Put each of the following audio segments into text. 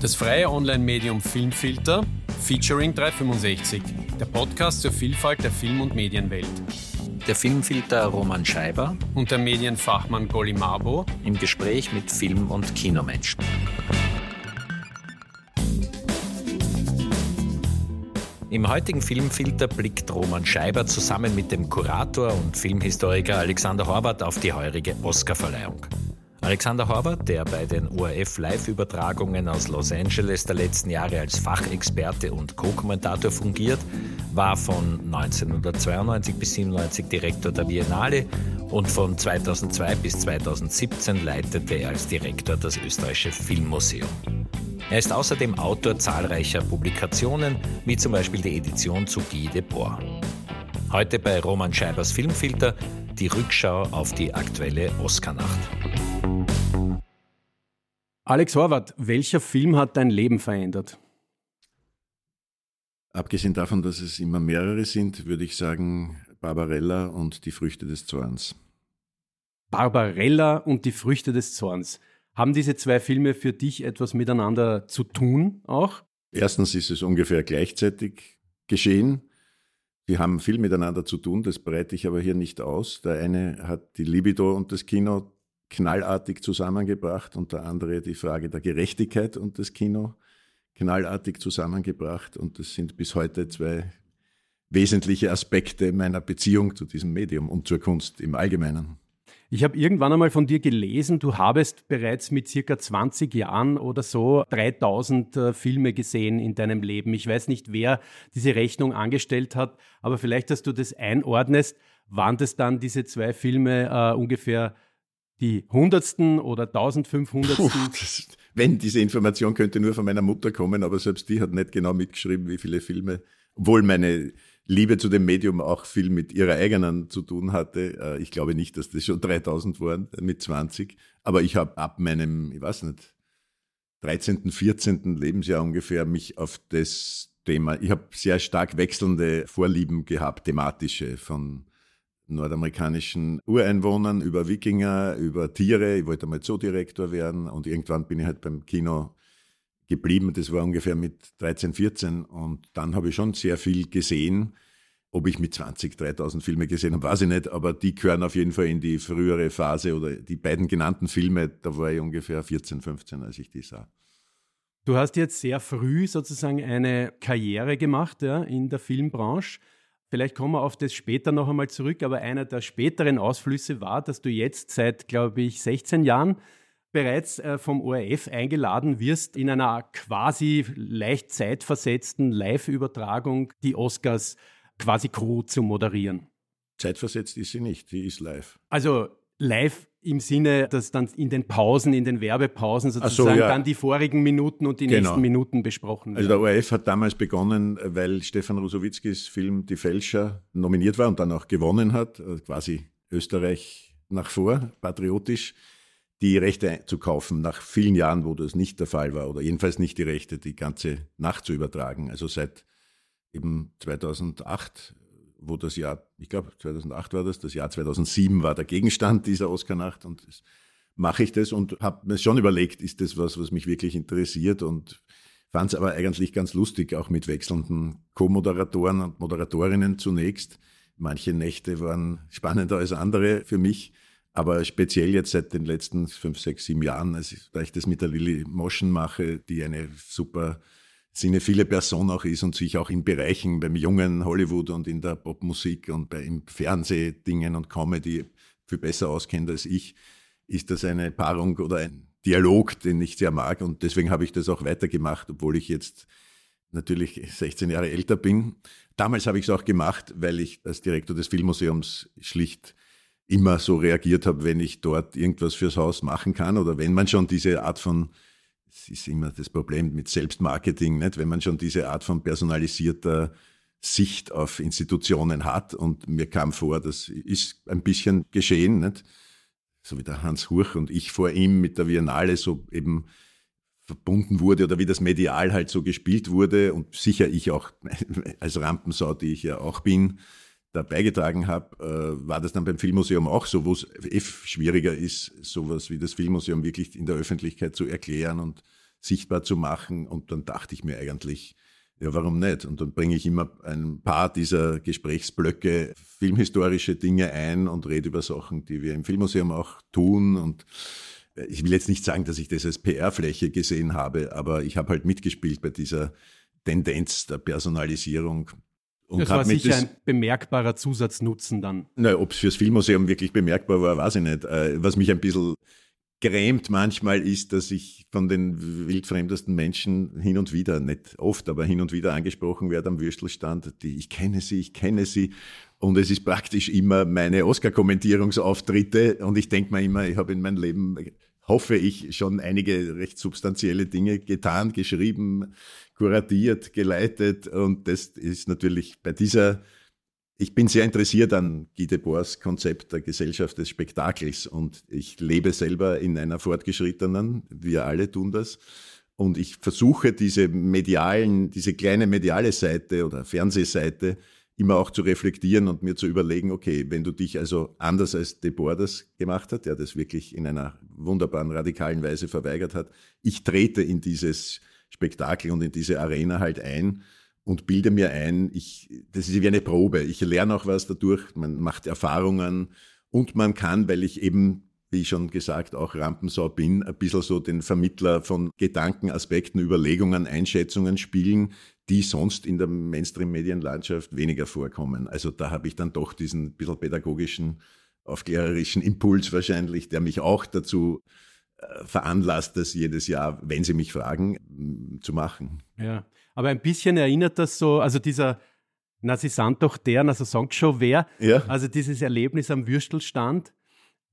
Das freie Online-Medium Filmfilter, featuring 365, der Podcast zur Vielfalt der Film- und Medienwelt. Der Filmfilter Roman Scheiber und der Medienfachmann Golly Mabo im Gespräch mit Film- und Kinomenschen. Im heutigen Filmfilter blickt Roman Scheiber zusammen mit dem Kurator und Filmhistoriker Alexander Horvath auf die heurige Oscarverleihung. Alexander Horvath, der bei den ORF-Live-Übertragungen aus Los Angeles der letzten Jahre als Fachexperte und Co-Kommentator fungiert, war von 1992 bis 1997 Direktor der Biennale und von 2002 bis 2017 leitete er als Direktor das Österreichische Filmmuseum. Er ist außerdem Autor zahlreicher Publikationen, wie zum Beispiel die Edition zu Guy Debord. Heute bei Roman Scheibers Filmfilter die Rückschau auf die aktuelle Oscarnacht. Alex Horvath, welcher Film hat dein Leben verändert? Abgesehen davon, dass es immer mehrere sind, würde ich sagen Barbarella und die Früchte des Zorns. Barbarella und die Früchte des Zorns. Haben diese zwei Filme für dich etwas miteinander zu tun auch? Erstens ist es ungefähr gleichzeitig geschehen. Die haben viel miteinander zu tun, das breite ich aber hier nicht aus. Der eine hat die Libido und das Kino knallartig zusammengebracht und der andere die Frage der Gerechtigkeit und das Kino knallartig zusammengebracht. Und das sind bis heute zwei wesentliche Aspekte meiner Beziehung zu diesem Medium und zur Kunst im Allgemeinen. Ich habe irgendwann einmal von dir gelesen, du habest bereits mit circa 20 Jahren oder so 3000 äh, Filme gesehen in deinem Leben. Ich weiß nicht, wer diese Rechnung angestellt hat, aber vielleicht, dass du das einordnest, waren das dann diese zwei Filme äh, ungefähr die hundertsten oder 1500. Puh, das, wenn diese Information könnte nur von meiner Mutter kommen, aber selbst die hat nicht genau mitgeschrieben, wie viele Filme, obwohl meine Liebe zu dem Medium auch viel mit ihrer eigenen zu tun hatte. Äh, ich glaube nicht, dass das schon 3000 waren mit 20, aber ich habe ab meinem, ich weiß nicht, 13., 14. Lebensjahr ungefähr mich auf das Thema, ich habe sehr stark wechselnde Vorlieben gehabt, thematische, von nordamerikanischen Ureinwohnern, über Wikinger, über Tiere. Ich wollte mal Zoodirektor werden und irgendwann bin ich halt beim Kino geblieben. Das war ungefähr mit 13, 14 und dann habe ich schon sehr viel gesehen. Ob ich mit 20, 3000 Filme gesehen habe, weiß ich nicht, aber die gehören auf jeden Fall in die frühere Phase oder die beiden genannten Filme, da war ich ungefähr 14, 15, als ich die sah. Du hast jetzt sehr früh sozusagen eine Karriere gemacht ja, in der Filmbranche. Vielleicht kommen wir auf das später noch einmal zurück, aber einer der späteren Ausflüsse war, dass du jetzt seit, glaube ich, 16 Jahren bereits äh, vom ORF eingeladen wirst, in einer quasi leicht zeitversetzten Live-Übertragung die Oscars quasi Crew zu moderieren. Zeitversetzt ist sie nicht, die ist live. Also live im Sinne, dass dann in den Pausen, in den Werbepausen sozusagen so, ja. dann die vorigen Minuten und die genau. nächsten Minuten besprochen werden. Also der ORF hat damals begonnen, weil Stefan Rusowitzkis Film Die Fälscher nominiert war und dann auch gewonnen hat, also quasi Österreich nach vor, patriotisch, die Rechte zu kaufen, nach vielen Jahren, wo das nicht der Fall war, oder jedenfalls nicht die Rechte, die ganze Nacht zu übertragen. Also seit eben 2008 wo das Jahr, ich glaube 2008 war das, das Jahr 2007 war der Gegenstand dieser Oscar-Nacht und mache ich das und habe mir schon überlegt, ist das was, was mich wirklich interessiert und fand es aber eigentlich ganz lustig, auch mit wechselnden Co-Moderatoren und Moderatorinnen zunächst. Manche Nächte waren spannender als andere für mich, aber speziell jetzt seit den letzten fünf, sechs, sieben Jahren, also, da ich das mit der Lilly Moschen mache, die eine super sie eine viele Person auch ist und sich auch in Bereichen beim jungen Hollywood und in der Popmusik und bei im Fernsehdingen und Comedy viel besser auskennt als ich, ist das eine Paarung oder ein Dialog, den ich sehr mag und deswegen habe ich das auch weitergemacht, obwohl ich jetzt natürlich 16 Jahre älter bin. Damals habe ich es auch gemacht, weil ich als Direktor des Filmmuseums schlicht immer so reagiert habe, wenn ich dort irgendwas fürs Haus machen kann oder wenn man schon diese Art von es ist immer das Problem mit Selbstmarketing, nicht? wenn man schon diese Art von personalisierter Sicht auf Institutionen hat. Und mir kam vor, das ist ein bisschen geschehen, nicht? so wie der Hans Hurch und ich vor ihm mit der Biennale so eben verbunden wurde oder wie das medial halt so gespielt wurde und sicher ich auch als Rampensau, die ich ja auch bin, da beigetragen habe, äh, war das dann beim Filmmuseum auch so, wo es schwieriger ist, sowas wie das Filmmuseum wirklich in der Öffentlichkeit zu erklären und sichtbar zu machen. Und dann dachte ich mir eigentlich, ja, warum nicht? Und dann bringe ich immer ein paar dieser Gesprächsblöcke, filmhistorische Dinge ein und rede über Sachen, die wir im Filmmuseum auch tun. Und ich will jetzt nicht sagen, dass ich das als PR-Fläche gesehen habe, aber ich habe halt mitgespielt bei dieser Tendenz der Personalisierung. Und das war sicher das, ein bemerkbarer Zusatznutzen dann. Na, ob es fürs Filmmuseum wirklich bemerkbar war, weiß ich nicht. Äh, was mich ein bisschen grämt manchmal ist, dass ich von den wildfremdesten Menschen hin und wieder, nicht oft, aber hin und wieder angesprochen werde am Würstelstand, die ich kenne sie, ich kenne sie. Und es ist praktisch immer meine Oscar-Kommentierungsauftritte. Und ich denke mir immer, ich habe in meinem Leben, hoffe ich, schon einige recht substanzielle Dinge getan, geschrieben, kuratiert, geleitet. Und das ist natürlich bei dieser ich bin sehr interessiert an Guy Debors Konzept der Gesellschaft des Spektakels und ich lebe selber in einer fortgeschrittenen, wir alle tun das. Und ich versuche diese medialen, diese kleine mediale Seite oder Fernsehseite immer auch zu reflektieren und mir zu überlegen, okay, wenn du dich also anders als Debord das gemacht hat, der das wirklich in einer wunderbaren, radikalen Weise verweigert hat, ich trete in dieses Spektakel und in diese Arena halt ein und bilde mir ein, ich, das ist wie eine Probe. Ich lerne auch was dadurch, man macht Erfahrungen und man kann, weil ich eben, wie schon gesagt, auch Rampensau bin, ein bisschen so den Vermittler von Gedanken, Aspekten, Überlegungen, Einschätzungen spielen, die sonst in der Mainstream-Medienlandschaft weniger vorkommen. Also da habe ich dann doch diesen bisschen pädagogischen, aufklärerischen Impuls wahrscheinlich, der mich auch dazu äh, veranlasst, das jedes Jahr, wenn Sie mich fragen, zu machen. Ja, aber ein bisschen erinnert das so, also dieser, na, sie sind doch der, also schon wer, ja. also dieses Erlebnis am Würstelstand,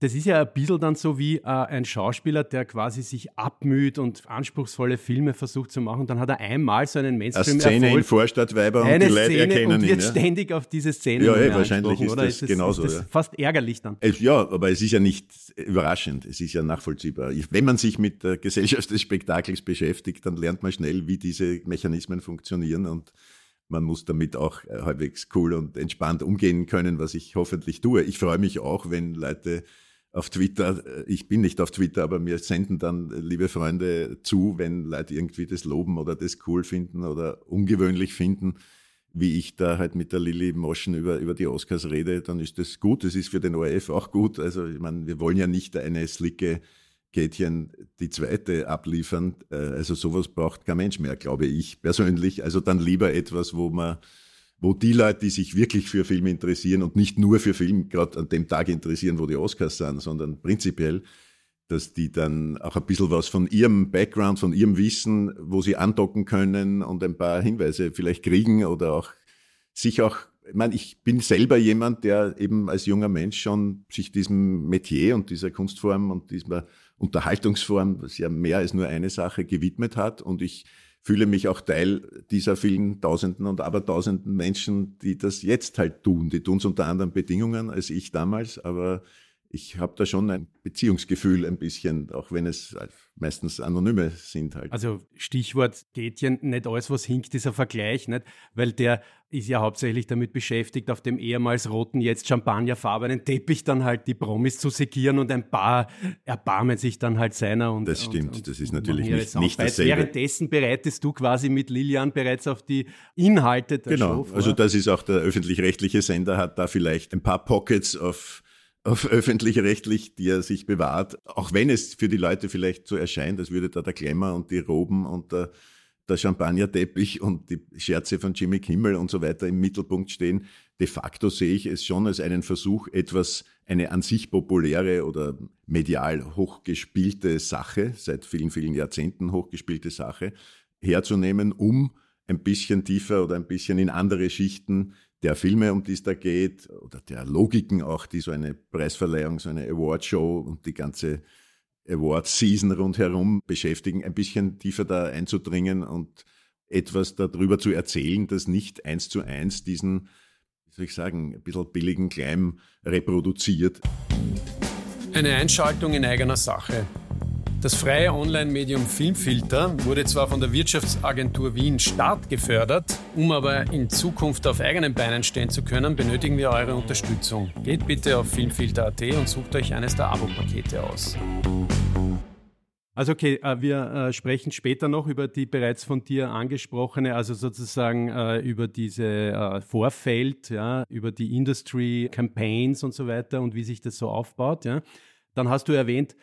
das ist ja ein bisschen dann so wie äh, ein Schauspieler, der quasi sich abmüht und anspruchsvolle Filme versucht zu machen. Dann hat er einmal so einen mainstream Eine Szene in Vorstadtweiber und die Leute erkennen und wird ihn. Ja? ständig auf diese Szene Ja, ja wahrscheinlich ist das, ist genauso. Ist das ja. fast ärgerlich dann. Ja, aber es ist ja nicht überraschend. Es ist ja nachvollziehbar. Wenn man sich mit der Gesellschaft des Spektakels beschäftigt, dann lernt man schnell, wie diese Mechanismen funktionieren und man muss damit auch äh, halbwegs cool und entspannt umgehen können, was ich hoffentlich tue. Ich freue mich auch, wenn Leute auf Twitter, äh, ich bin nicht auf Twitter, aber mir senden dann äh, liebe Freunde zu, wenn Leute irgendwie das loben oder das cool finden oder ungewöhnlich finden, wie ich da halt mit der Lilly Moschen über, über die Oscars rede, dann ist das gut. Das ist für den ORF auch gut. Also, ich meine, wir wollen ja nicht eine slicke Kätchen die zweite abliefern. Äh, also sowas braucht kein Mensch mehr, glaube ich persönlich. Also dann lieber etwas, wo man wo die Leute, die sich wirklich für Film interessieren und nicht nur für Film gerade an dem Tag interessieren, wo die Oscars sind, sondern prinzipiell, dass die dann auch ein bisschen was von ihrem Background, von ihrem Wissen, wo sie andocken können und ein paar Hinweise vielleicht kriegen oder auch sich auch, ich meine, ich bin selber jemand, der eben als junger Mensch schon sich diesem Metier und dieser Kunstform und dieser Unterhaltungsform, was ja mehr als nur eine Sache gewidmet hat. Und ich fühle mich auch Teil dieser vielen Tausenden und Abertausenden Menschen, die das jetzt halt tun. Die tun es unter anderen Bedingungen als ich damals, aber ich habe da schon ein Beziehungsgefühl ein bisschen, auch wenn es meistens Anonyme sind halt. Also Stichwort geht ja nicht alles, was hinkt, dieser Vergleich, nicht? Weil der ist ja hauptsächlich damit beschäftigt, auf dem ehemals roten, jetzt champagnerfarbenen Teppich dann halt die Promis zu segieren und ein paar erbarmen sich dann halt seiner. Und, das stimmt, und, und, das ist natürlich nicht, nicht dasselbe. Währenddessen bereitest du quasi mit Lilian bereits auf die Inhalte der genau. Show Genau, also das ist auch der öffentlich-rechtliche Sender, hat da vielleicht ein paar Pockets auf auf öffentlich-rechtlich, die er sich bewahrt, auch wenn es für die Leute vielleicht so erscheint, als würde da der Glamour und die Roben und der, der Champagnerteppich und die Scherze von Jimmy Kimmel und so weiter im Mittelpunkt stehen. De facto sehe ich es schon als einen Versuch, etwas, eine an sich populäre oder medial hochgespielte Sache, seit vielen, vielen Jahrzehnten hochgespielte Sache, herzunehmen, um ein bisschen tiefer oder ein bisschen in andere Schichten der Filme, um die es da geht, oder der Logiken auch, die so eine Preisverleihung, so eine Awardshow und die ganze Award-Season rundherum beschäftigen, ein bisschen tiefer da einzudringen und etwas darüber zu erzählen, das nicht eins zu eins diesen, wie soll ich sagen, ein bisschen billigen Gleim reproduziert. Eine Einschaltung in eigener Sache. Das freie Online-Medium Filmfilter wurde zwar von der Wirtschaftsagentur Wien Start gefördert, um aber in Zukunft auf eigenen Beinen stehen zu können, benötigen wir eure Unterstützung. Geht bitte auf filmfilter.at und sucht euch eines der Abo-Pakete aus. Also okay, äh, wir äh, sprechen später noch über die bereits von dir angesprochene, also sozusagen äh, über diese Vorfeld, ja, über die Industry Campaigns und so weiter und wie sich das so aufbaut. Ja. Dann hast du erwähnt,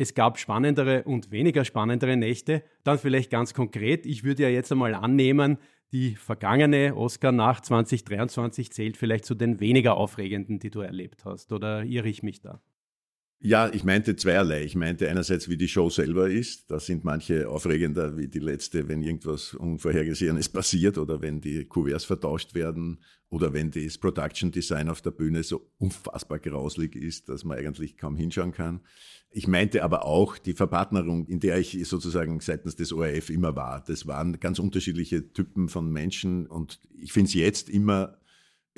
es gab spannendere und weniger spannendere Nächte. Dann vielleicht ganz konkret, ich würde ja jetzt einmal annehmen, die vergangene Oscar nach 2023 zählt vielleicht zu den weniger aufregenden, die du erlebt hast. Oder irre ich mich da? Ja, ich meinte zweierlei. Ich meinte einerseits, wie die Show selber ist. Da sind manche aufregender wie die letzte, wenn irgendwas Unvorhergesehenes passiert oder wenn die Kuverts vertauscht werden oder wenn das Production Design auf der Bühne so unfassbar grauslig ist, dass man eigentlich kaum hinschauen kann. Ich meinte aber auch die Verpartnerung, in der ich sozusagen seitens des ORF immer war. Das waren ganz unterschiedliche Typen von Menschen und ich finde es jetzt immer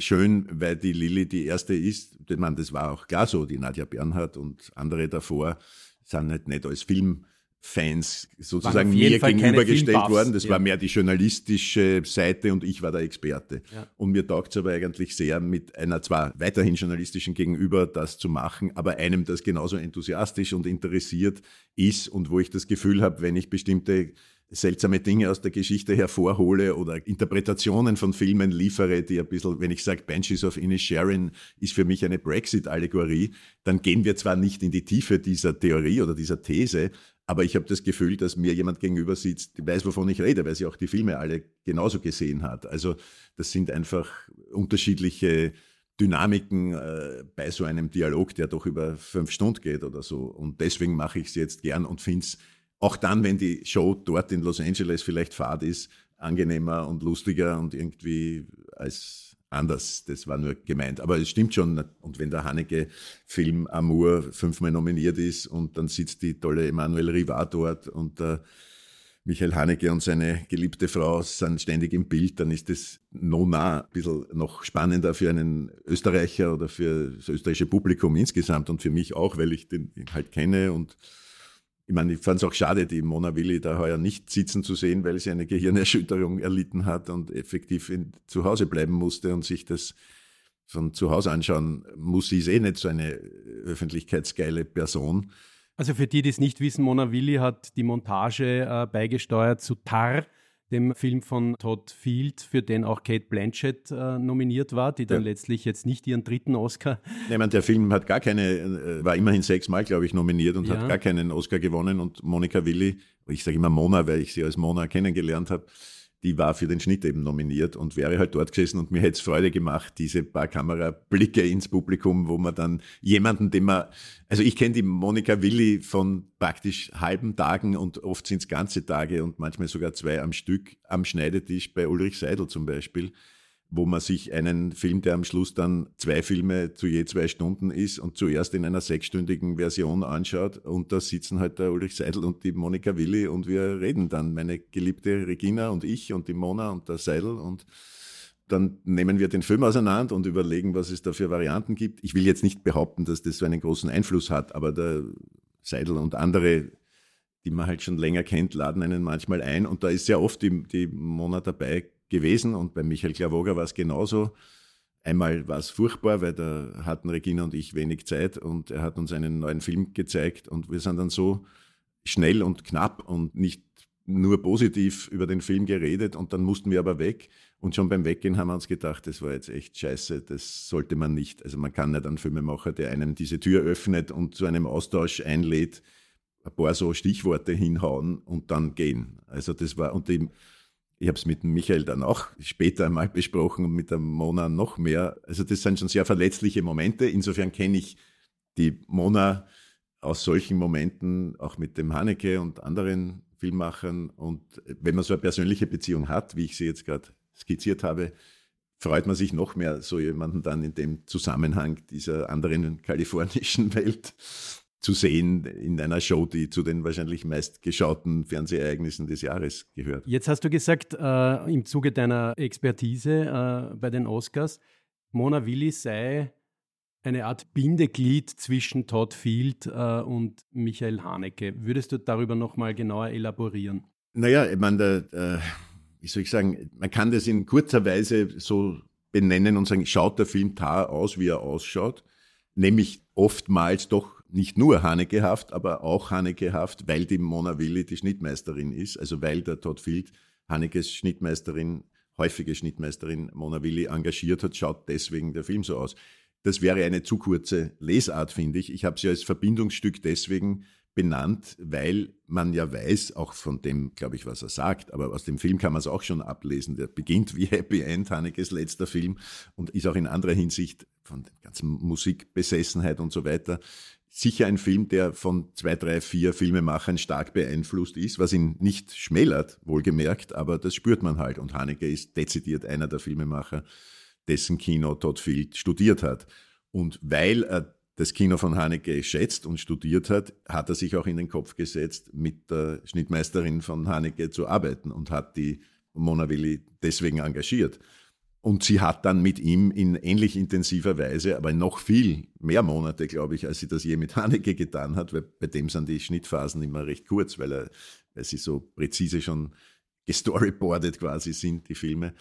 schön, weil die Lilly die erste ist. Ich meine, das war auch klar so, die Nadja Bernhardt und andere davor sind halt nicht als Filmfans sozusagen mir gegenübergestellt worden. Das ja. war mehr die journalistische Seite und ich war der Experte. Ja. Und mir taugt es aber eigentlich sehr, mit einer zwar weiterhin journalistischen Gegenüber das zu machen, aber einem, das genauso enthusiastisch und interessiert ist und wo ich das Gefühl habe, wenn ich bestimmte seltsame Dinge aus der Geschichte hervorhole oder Interpretationen von Filmen liefere, die ein bisschen, wenn ich sage, Banshees of Inisherin ist für mich eine Brexit-Allegorie, dann gehen wir zwar nicht in die Tiefe dieser Theorie oder dieser These, aber ich habe das Gefühl, dass mir jemand gegenüber sitzt, der weiß, wovon ich rede, weil sie auch die Filme alle genauso gesehen hat. Also das sind einfach unterschiedliche Dynamiken äh, bei so einem Dialog, der doch über fünf Stunden geht oder so. Und deswegen mache ich es jetzt gern und finde es auch dann, wenn die Show dort in Los Angeles vielleicht fad ist, angenehmer und lustiger und irgendwie als anders. Das war nur gemeint. Aber es stimmt schon. Und wenn der Haneke-Film Amour fünfmal nominiert ist und dann sitzt die tolle Emmanuel Rivard dort und der Michael Haneke und seine geliebte Frau sind ständig im Bild, dann ist das nona ein bisschen noch spannender für einen Österreicher oder für das österreichische Publikum insgesamt und für mich auch, weil ich den halt kenne und ich meine, ich fand es auch schade, die Mona Willi da heuer nicht sitzen zu sehen, weil sie eine Gehirnerschütterung erlitten hat und effektiv in, zu Hause bleiben musste und sich das von zu Hause anschauen muss. Sie ist eh nicht so eine öffentlichkeitsgeile Person. Also für die, die es nicht wissen, Mona Willi hat die Montage äh, beigesteuert zu Tar, dem Film von Todd Field, für den auch Kate Blanchett äh, nominiert war, die dann ja. letztlich jetzt nicht ihren dritten Oscar. Nein, der Film hat gar keine, äh, war immerhin sechsmal, glaube ich, nominiert und ja. hat gar keinen Oscar gewonnen. Und Monika Willi, ich sage immer Mona, weil ich sie als Mona kennengelernt habe, die war für den Schnitt eben nominiert und wäre halt dort gesessen und mir hätte es Freude gemacht, diese paar Kamerablicke ins Publikum, wo man dann jemanden, den man, also ich kenne die Monika Willi von praktisch halben Tagen und oft sind es ganze Tage und manchmal sogar zwei am Stück am Schneidetisch bei Ulrich Seidel zum Beispiel wo man sich einen Film, der am Schluss dann zwei Filme zu je zwei Stunden ist und zuerst in einer sechsstündigen Version anschaut und da sitzen halt der Ulrich Seidel und die Monika Willi und wir reden dann, meine geliebte Regina und ich und die Mona und der Seidel und dann nehmen wir den Film auseinander und überlegen, was es da für Varianten gibt. Ich will jetzt nicht behaupten, dass das so einen großen Einfluss hat, aber der Seidel und andere, die man halt schon länger kennt, laden einen manchmal ein und da ist sehr oft die, die Mona dabei gewesen und bei Michael Klavoger war es genauso. Einmal war es furchtbar, weil da hatten Regina und ich wenig Zeit und er hat uns einen neuen Film gezeigt und wir sind dann so schnell und knapp und nicht nur positiv über den Film geredet und dann mussten wir aber weg und schon beim Weggehen haben wir uns gedacht, das war jetzt echt scheiße, das sollte man nicht. Also man kann nicht einen Filmemacher, der einem diese Tür öffnet und zu einem Austausch einlädt, ein paar so Stichworte hinhauen und dann gehen. Also das war, und die ich habe es mit Michael dann auch später einmal besprochen und mit der Mona noch mehr. Also das sind schon sehr verletzliche Momente. Insofern kenne ich die Mona aus solchen Momenten, auch mit dem Haneke und anderen Filmmachern. Und wenn man so eine persönliche Beziehung hat, wie ich sie jetzt gerade skizziert habe, freut man sich noch mehr, so jemanden dann in dem Zusammenhang dieser anderen kalifornischen Welt zu sehen in einer Show, die zu den wahrscheinlich meistgeschauten Fernsehereignissen des Jahres gehört. Jetzt hast du gesagt, äh, im Zuge deiner Expertise äh, bei den Oscars, Mona Willi sei eine Art Bindeglied zwischen Todd Field äh, und Michael Haneke. Würdest du darüber nochmal genauer elaborieren? Naja, ich meine, äh, wie soll ich sagen, man kann das in kurzer Weise so benennen und sagen, schaut der Film Tar aus, wie er ausschaut, nämlich oftmals doch nicht nur Hanekehaft, aber auch Hanekehaft, weil die Mona Willi die Schnittmeisterin ist, also weil der Todd Field Hanekes Schnittmeisterin, häufige Schnittmeisterin Mona Willi engagiert hat, schaut deswegen der Film so aus. Das wäre eine zu kurze Lesart, finde ich. Ich habe sie als Verbindungsstück deswegen benannt, weil man ja weiß, auch von dem, glaube ich, was er sagt, aber aus dem Film kann man es auch schon ablesen. Der beginnt wie Happy End, Hanekes letzter Film und ist auch in anderer Hinsicht von der ganzen Musikbesessenheit und so weiter sicher ein Film, der von zwei, drei, vier Filmemachern stark beeinflusst ist, was ihn nicht schmälert, wohlgemerkt, aber das spürt man halt. Und Haneke ist dezidiert einer der Filmemacher, dessen Kino Todd Field studiert hat. Und weil er das Kino von Haneke schätzt und studiert hat, hat er sich auch in den Kopf gesetzt, mit der Schnittmeisterin von Haneke zu arbeiten und hat die Mona Willi deswegen engagiert. Und sie hat dann mit ihm in ähnlich intensiver Weise, aber noch viel mehr Monate, glaube ich, als sie das je mit Haneke getan hat, weil bei dem sind die Schnittphasen immer recht kurz, weil, er, weil sie so präzise schon gestoryboardet quasi sind, die Filme.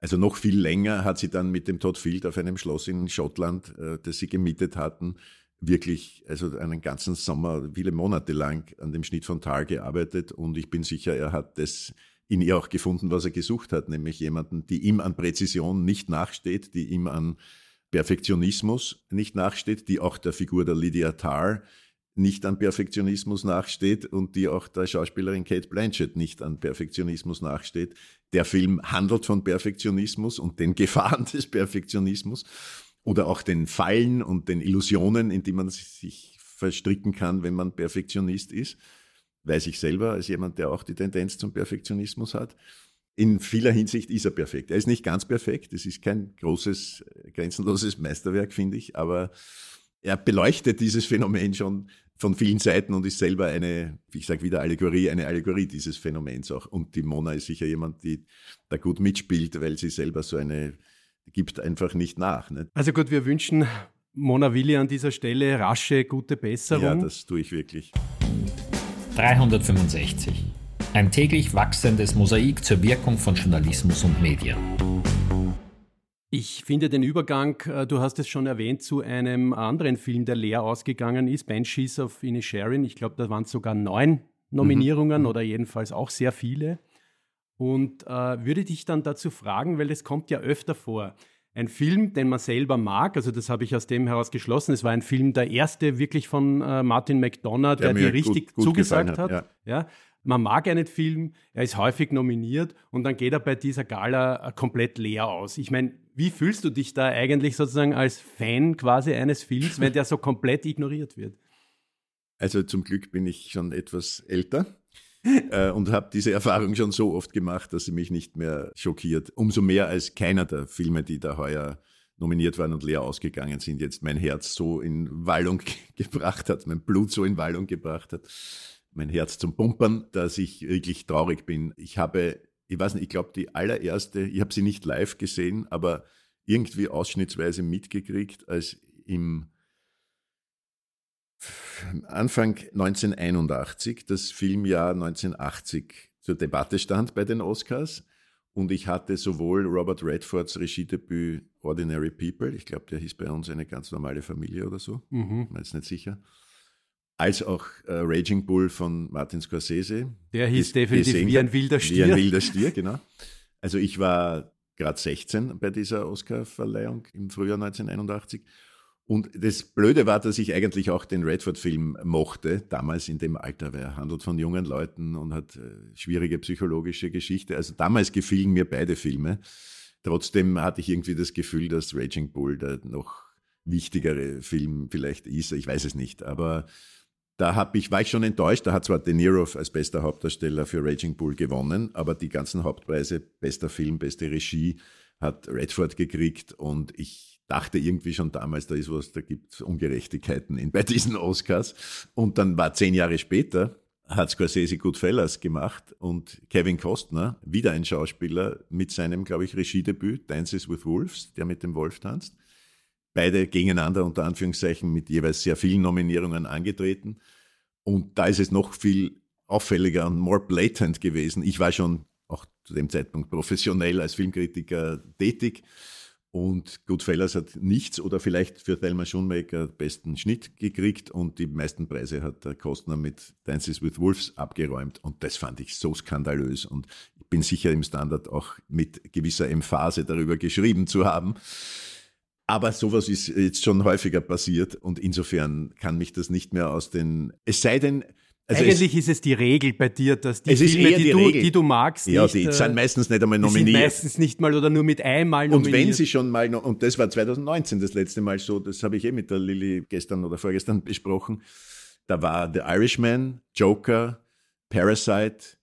Also noch viel länger hat sie dann mit dem Todd Field auf einem Schloss in Schottland, äh, das sie gemietet hatten, wirklich, also einen ganzen Sommer, viele Monate lang an dem Schnitt von Tar gearbeitet und ich bin sicher, er hat das in ihr auch gefunden, was er gesucht hat, nämlich jemanden, die ihm an Präzision nicht nachsteht, die ihm an Perfektionismus nicht nachsteht, die auch der Figur der Lydia Tarr nicht an Perfektionismus nachsteht und die auch der Schauspielerin Kate Blanchett nicht an Perfektionismus nachsteht. Der Film handelt von Perfektionismus und den Gefahren des Perfektionismus oder auch den Fallen und den Illusionen, in die man sich verstricken kann, wenn man Perfektionist ist. Weiß ich selber als jemand, der auch die Tendenz zum Perfektionismus hat. In vieler Hinsicht ist er perfekt. Er ist nicht ganz perfekt. Es ist kein großes, grenzenloses Meisterwerk, finde ich, aber er beleuchtet dieses Phänomen schon von vielen Seiten und ist selber eine, ich sage wieder Allegorie, eine Allegorie dieses Phänomens auch. Und die Mona ist sicher jemand, die da gut mitspielt, weil sie selber so eine, gibt einfach nicht nach. Nicht? Also gut, wir wünschen Mona Willi an dieser Stelle rasche, gute Besserung. Ja, das tue ich wirklich. 365. Ein täglich wachsendes Mosaik zur Wirkung von Journalismus und Medien. Ich finde den Übergang, äh, du hast es schon erwähnt, zu einem anderen Film, der leer ausgegangen ist, Banshees of Inisherin. Ich glaube, da waren es sogar neun Nominierungen mhm. oder jedenfalls auch sehr viele. Und äh, würde dich dann dazu fragen, weil das kommt ja öfter vor. Ein Film, den man selber mag, also das habe ich aus dem heraus geschlossen. Es war ein Film, der erste wirklich von äh, Martin McDonough, der, der dir richtig gut, gut zugesagt hat. hat. Ja. ja man mag einen Film, er ist häufig nominiert und dann geht er bei dieser Gala äh, komplett leer aus. Ich meine, wie fühlst du dich da eigentlich sozusagen als Fan quasi eines Films, wenn der so komplett ignoriert wird? Also zum Glück bin ich schon etwas älter äh, und habe diese Erfahrung schon so oft gemacht, dass sie mich nicht mehr schockiert. Umso mehr als keiner der Filme, die da heuer nominiert waren und leer ausgegangen sind, jetzt mein Herz so in Wallung gebracht hat, mein Blut so in Wallung gebracht hat mein Herz zum Pumpern, dass ich wirklich traurig bin. Ich habe, ich weiß nicht, ich glaube, die allererste, ich habe sie nicht live gesehen, aber irgendwie ausschnittsweise mitgekriegt, als im Anfang 1981, das Filmjahr 1980, zur Debatte stand bei den Oscars. Und ich hatte sowohl Robert Redfords Regiedebüt Ordinary People, ich glaube, der hieß bei uns eine ganz normale Familie oder so, mhm. bin jetzt nicht sicher, als auch äh, Raging Bull von Martin Scorsese. Der hieß definitiv wie ein wilder Stier. Wie ein wilder Stier, genau. Also ich war gerade 16 bei dieser Oscar-Verleihung im Frühjahr 1981. Und das Blöde war, dass ich eigentlich auch den Redford-Film mochte, damals in dem Alter, weil er handelt von jungen Leuten und hat äh, schwierige psychologische Geschichte. Also damals gefielen mir beide Filme. Trotzdem hatte ich irgendwie das Gefühl, dass Raging Bull der noch wichtigere Film vielleicht ist. Ich weiß es nicht. Aber da hab ich, war ich schon enttäuscht. Da hat zwar De Niro als bester Hauptdarsteller für Raging Bull gewonnen, aber die ganzen Hauptpreise, bester Film, beste Regie, hat Redford gekriegt und ich dachte irgendwie schon damals, da ist was, da gibt es Ungerechtigkeiten in, bei diesen Oscars. Und dann war zehn Jahre später, hat Scorsese Goodfellas gemacht und Kevin Costner, wieder ein Schauspieler, mit seinem, glaube ich, Regiedebüt, Dances with Wolves, der mit dem Wolf tanzt, beide gegeneinander unter Anführungszeichen mit jeweils sehr vielen Nominierungen angetreten. Und da ist es noch viel auffälliger und more blatant gewesen. Ich war schon auch zu dem Zeitpunkt professionell als Filmkritiker tätig Und Goodfellas hat nichts oder vielleicht für Thelma Schoonmaker besten Schnitt gekriegt und die meisten Preise hat der Kostner mit Dances with Wolves abgeräumt. Und das fand ich so skandalös. Und ich bin sicher im Standard auch mit gewisser Emphase darüber geschrieben zu haben. Aber sowas ist jetzt schon häufiger passiert und insofern kann mich das nicht mehr aus den, es sei denn, also Eigentlich es, ist es die Regel bei dir, dass die Filme, die, die, du, die, du, magst, ja, nicht, die äh, sind meistens nicht einmal nominiert. Die sind meistens nicht mal oder nur mit einmal nominiert. Und wenn sie schon mal, und das war 2019 das letzte Mal so, das habe ich eh mit der Lilly gestern oder vorgestern besprochen, da war The Irishman, Joker, Parasite,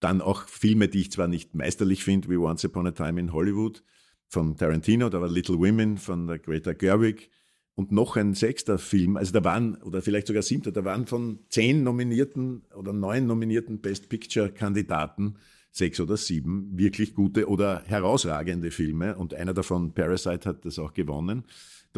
dann auch Filme, die ich zwar nicht meisterlich finde, wie Once Upon a Time in Hollywood von Tarantino, da war Little Women von der Greta Gerwig, und noch ein sechster Film, also da waren, oder vielleicht sogar siebter, da waren von zehn nominierten oder neun nominierten Best Picture-Kandidaten sechs oder sieben wirklich gute oder herausragende Filme und einer davon, Parasite, hat das auch gewonnen.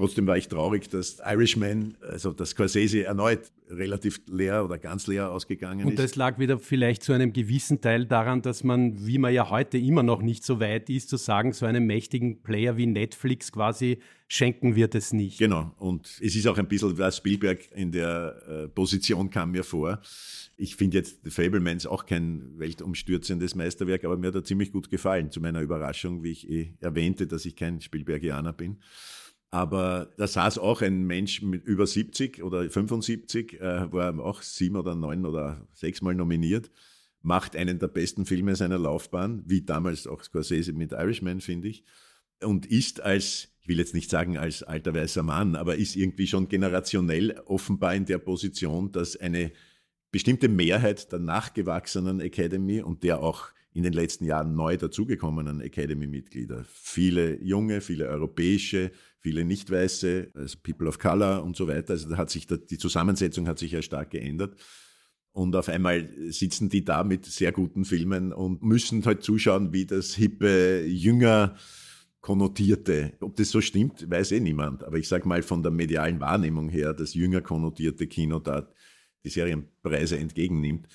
Trotzdem war ich traurig, dass Irishman, also das Scorsese erneut relativ leer oder ganz leer ausgegangen ist. Und das lag wieder vielleicht zu einem gewissen Teil daran, dass man, wie man ja heute immer noch nicht so weit ist, zu sagen, so einem mächtigen Player wie Netflix quasi schenken wird es nicht. Genau. Und es ist auch ein bisschen, was Spielberg in der äh, Position kam mir vor. Ich finde jetzt The Fablemans auch kein weltumstürzendes Meisterwerk, aber mir hat er ziemlich gut gefallen, zu meiner Überraschung, wie ich eh erwähnte, dass ich kein Spielbergianer bin. Aber da saß auch ein Mensch mit über 70 oder 75, äh, war auch sieben oder neun oder sechsmal nominiert, macht einen der besten Filme seiner Laufbahn, wie damals auch Scorsese mit Irishman, finde ich, und ist als, ich will jetzt nicht sagen als alter weißer Mann, aber ist irgendwie schon generationell offenbar in der Position, dass eine bestimmte Mehrheit der nachgewachsenen Academy und der auch in den letzten Jahren neu dazugekommenen Academy-Mitglieder. Viele junge, viele europäische, viele nicht weiße, also People of Color und so weiter. Also da hat sich die Zusammensetzung hat sich ja stark geändert. Und auf einmal sitzen die da mit sehr guten Filmen und müssen halt zuschauen, wie das hippe, jünger konnotierte, ob das so stimmt, weiß eh niemand. Aber ich sage mal von der medialen Wahrnehmung her, das jünger konnotierte Kino da die Serienpreise entgegennimmt.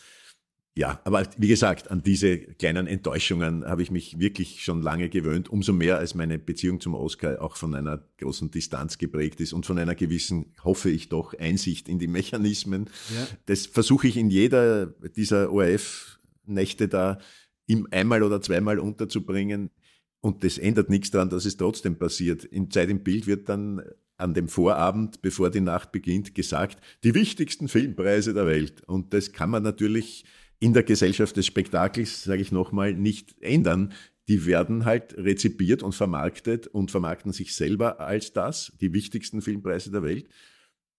Ja, aber wie gesagt, an diese kleinen Enttäuschungen habe ich mich wirklich schon lange gewöhnt, umso mehr als meine Beziehung zum Oscar auch von einer großen Distanz geprägt ist und von einer gewissen, hoffe ich doch, Einsicht in die Mechanismen. Ja. Das versuche ich in jeder dieser ORF-Nächte da ihm einmal oder zweimal unterzubringen. Und das ändert nichts daran, dass es trotzdem passiert. In Zeit im Bild wird dann an dem Vorabend, bevor die Nacht beginnt, gesagt, die wichtigsten Filmpreise der Welt. Und das kann man natürlich in der Gesellschaft des Spektakels, sage ich nochmal, nicht ändern. Die werden halt rezipiert und vermarktet und vermarkten sich selber als das, die wichtigsten Filmpreise der Welt.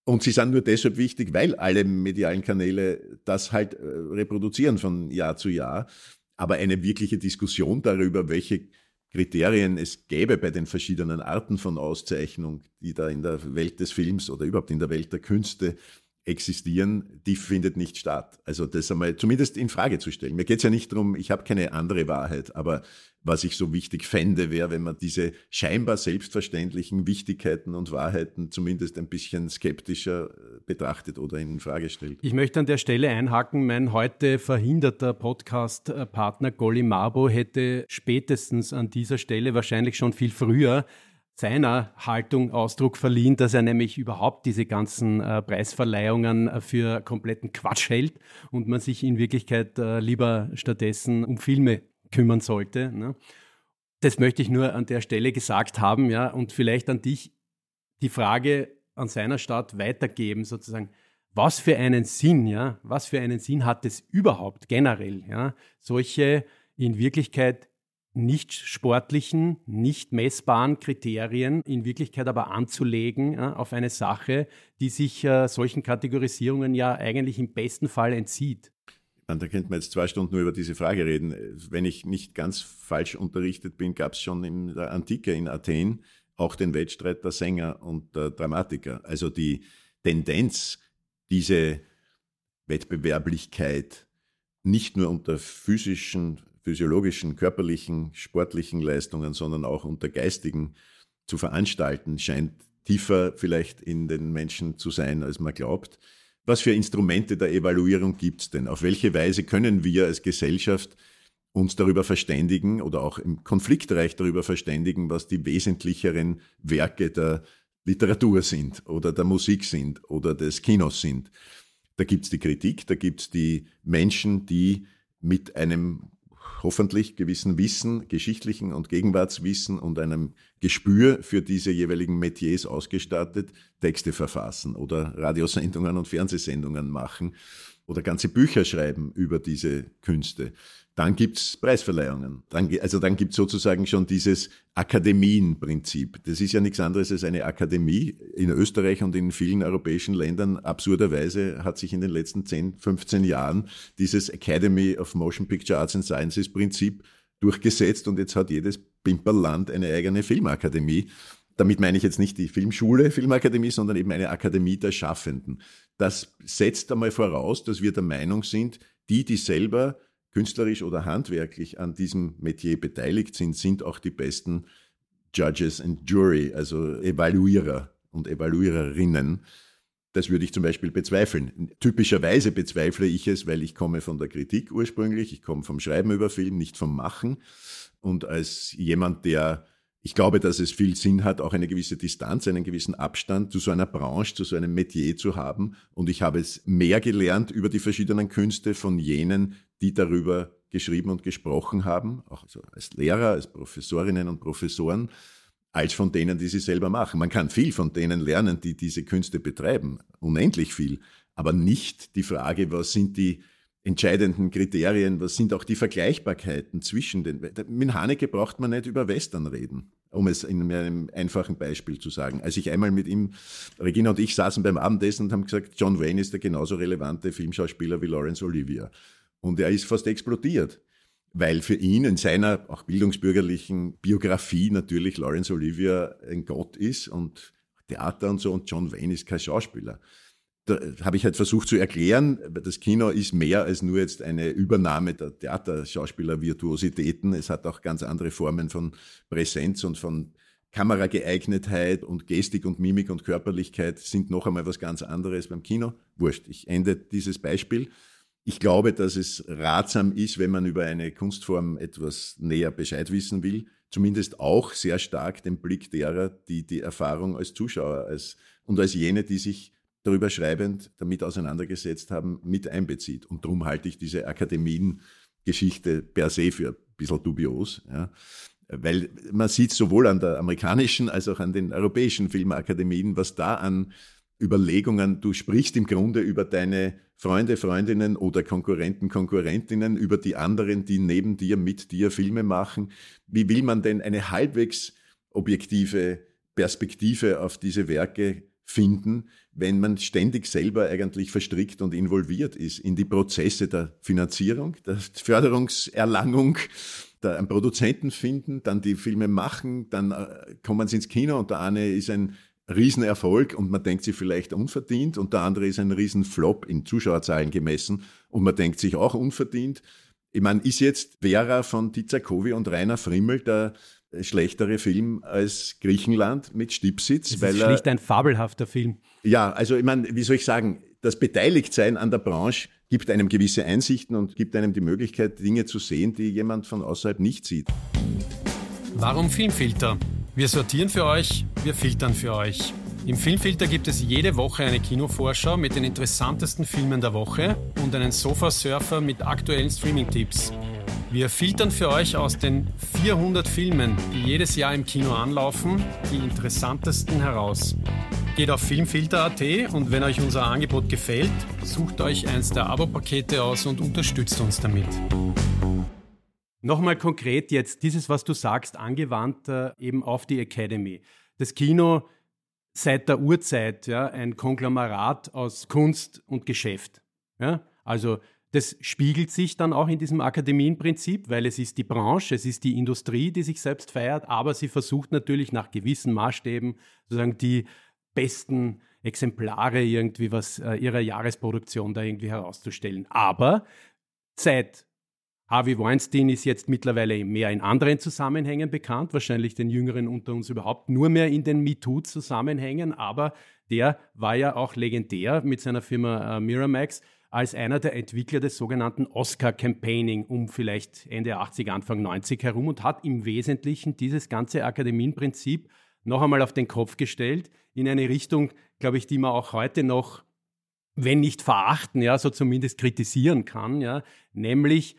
Und sie sind nur deshalb wichtig, weil alle medialen Kanäle das halt äh, reproduzieren von Jahr zu Jahr. Aber eine wirkliche Diskussion darüber, welche Kriterien es gäbe bei den verschiedenen Arten von Auszeichnung, die da in der Welt des Films oder überhaupt in der Welt der Künste existieren, die findet nicht statt. Also das einmal zumindest in Frage zu stellen. Mir geht es ja nicht darum, ich habe keine andere Wahrheit, aber was ich so wichtig fände, wäre, wenn man diese scheinbar selbstverständlichen Wichtigkeiten und Wahrheiten zumindest ein bisschen skeptischer äh, betrachtet oder in Frage stellt. Ich möchte an der Stelle einhaken, mein heute verhinderter Podcast-Partner Golly Mabo hätte spätestens an dieser Stelle wahrscheinlich schon viel früher seiner Haltung Ausdruck verliehen, dass er nämlich überhaupt diese ganzen äh, Preisverleihungen äh, für kompletten Quatsch hält und man sich in Wirklichkeit äh, lieber stattdessen um Filme kümmern sollte. Ne? Das möchte ich nur an der Stelle gesagt haben, ja, und vielleicht an dich die Frage an seiner Stadt weitergeben, sozusagen, was für einen Sinn, ja, was für einen Sinn hat es überhaupt generell, ja, solche in Wirklichkeit nicht sportlichen, nicht messbaren Kriterien in Wirklichkeit aber anzulegen äh, auf eine Sache, die sich äh, solchen Kategorisierungen ja eigentlich im besten Fall entzieht. Da könnte man jetzt zwei Stunden nur über diese Frage reden. Wenn ich nicht ganz falsch unterrichtet bin, gab es schon in der Antike in Athen auch den Wettstreit der Sänger und der Dramatiker. Also die Tendenz, diese Wettbewerblichkeit nicht nur unter physischen physiologischen, körperlichen, sportlichen Leistungen, sondern auch unter geistigen zu veranstalten, scheint tiefer vielleicht in den Menschen zu sein, als man glaubt. Was für Instrumente der Evaluierung gibt es denn? Auf welche Weise können wir als Gesellschaft uns darüber verständigen oder auch im Konfliktreich darüber verständigen, was die wesentlicheren Werke der Literatur sind oder der Musik sind oder des Kinos sind. Da gibt's die Kritik, da gibt's die Menschen, die mit einem hoffentlich gewissen Wissen, geschichtlichen und Gegenwartswissen und einem Gespür für diese jeweiligen Metiers ausgestattet, Texte verfassen oder Radiosendungen und Fernsehsendungen machen oder ganze Bücher schreiben über diese Künste. Dann gibt's Preisverleihungen. Dann, also dann gibt's sozusagen schon dieses Akademienprinzip. Das ist ja nichts anderes als eine Akademie. In Österreich und in vielen europäischen Ländern, absurderweise, hat sich in den letzten 10, 15 Jahren dieses Academy of Motion Picture Arts and Sciences Prinzip durchgesetzt und jetzt hat jedes Pimperland eine eigene Filmakademie. Damit meine ich jetzt nicht die Filmschule, Filmakademie, sondern eben eine Akademie der Schaffenden. Das setzt einmal voraus, dass wir der Meinung sind, die, die selber künstlerisch oder handwerklich an diesem Metier beteiligt sind, sind auch die besten Judges and Jury, also Evaluierer und Evaluiererinnen. Das würde ich zum Beispiel bezweifeln. Typischerweise bezweifle ich es, weil ich komme von der Kritik ursprünglich, ich komme vom Schreiben über Film, nicht vom Machen. Und als jemand, der ich glaube, dass es viel Sinn hat, auch eine gewisse Distanz, einen gewissen Abstand zu so einer Branche, zu so einem Metier zu haben. Und ich habe es mehr gelernt über die verschiedenen Künste von jenen, die darüber geschrieben und gesprochen haben, auch als Lehrer, als Professorinnen und Professoren, als von denen, die sie selber machen. Man kann viel von denen lernen, die diese Künste betreiben, unendlich viel, aber nicht die Frage, was sind die entscheidenden Kriterien, was sind auch die Vergleichbarkeiten zwischen den. Mit Haneke braucht man nicht über Western reden, um es in einem einfachen Beispiel zu sagen. Als ich einmal mit ihm, Regina und ich saßen beim Abendessen und haben gesagt, John Wayne ist der genauso relevante Filmschauspieler wie Laurence Olivier. Und er ist fast explodiert, weil für ihn in seiner auch bildungsbürgerlichen Biografie natürlich Laurence Olivier ein Gott ist und Theater und so und John Wayne ist kein Schauspieler da habe ich halt versucht zu erklären, das Kino ist mehr als nur jetzt eine Übernahme der Theaterschauspieler-Virtuositäten. Es hat auch ganz andere Formen von Präsenz und von Kamerageeignetheit und Gestik und Mimik und Körperlichkeit sind noch einmal was ganz anderes beim Kino. Wurscht, ich ende dieses Beispiel. Ich glaube, dass es ratsam ist, wenn man über eine Kunstform etwas näher Bescheid wissen will, zumindest auch sehr stark den Blick derer, die die Erfahrung als Zuschauer als, und als jene, die sich darüber schreibend damit auseinandergesetzt haben, mit einbezieht. Und darum halte ich diese Akademiengeschichte per se für ein bisschen dubios. Ja. Weil man sieht sowohl an der amerikanischen als auch an den europäischen Filmakademien, was da an Überlegungen, du sprichst im Grunde über deine Freunde, Freundinnen oder Konkurrenten, Konkurrentinnen, über die anderen, die neben dir, mit dir Filme machen. Wie will man denn eine halbwegs objektive Perspektive auf diese Werke finden, wenn man ständig selber eigentlich verstrickt und involviert ist in die Prozesse der Finanzierung, der Förderungserlangung, da einen Produzenten finden, dann die Filme machen, dann äh, kommen sie ins Kino und der eine ist ein Riesenerfolg und man denkt sich vielleicht unverdient und der andere ist ein Riesenflop in Zuschauerzahlen gemessen und man denkt sich auch unverdient. Ich meine, ist jetzt Vera von Tizakovi und Rainer Frimmel der schlechtere Film als Griechenland mit Stipsitz. Das ist schlicht ein fabelhafter Film. Ja, also ich meine, wie soll ich sagen, das Beteiligtsein an der Branche gibt einem gewisse Einsichten und gibt einem die Möglichkeit, Dinge zu sehen, die jemand von außerhalb nicht sieht. Warum Filmfilter? Wir sortieren für euch, wir filtern für euch. Im Filmfilter gibt es jede Woche eine Kinovorschau mit den interessantesten Filmen der Woche und einen Sofasurfer mit aktuellen Streaming-Tipps. Wir filtern für euch aus den 400 Filmen, die jedes Jahr im Kino anlaufen, die interessantesten heraus. Geht auf filmfilter.at und wenn euch unser Angebot gefällt, sucht euch eins der Abo-Pakete aus und unterstützt uns damit. Nochmal konkret jetzt dieses, was du sagst, angewandt äh, eben auf die Academy. Das Kino seit der Urzeit ja, ein Konglomerat aus Kunst und Geschäft. Ja? Also das spiegelt sich dann auch in diesem Akademienprinzip, weil es ist die Branche, es ist die Industrie, die sich selbst feiert, aber sie versucht natürlich nach gewissen Maßstäben sozusagen die besten Exemplare irgendwie was äh, ihrer Jahresproduktion da irgendwie herauszustellen. Aber seit Harvey Weinstein ist jetzt mittlerweile mehr in anderen Zusammenhängen bekannt, wahrscheinlich den Jüngeren unter uns überhaupt nur mehr in den MeToo-Zusammenhängen, aber der war ja auch legendär mit seiner Firma äh, Miramax als einer der Entwickler des sogenannten Oscar-Campaigning um vielleicht Ende 80, Anfang 90 herum und hat im Wesentlichen dieses ganze Akademienprinzip noch einmal auf den Kopf gestellt, in eine Richtung, glaube ich, die man auch heute noch, wenn nicht verachten, ja, so zumindest kritisieren kann, ja, nämlich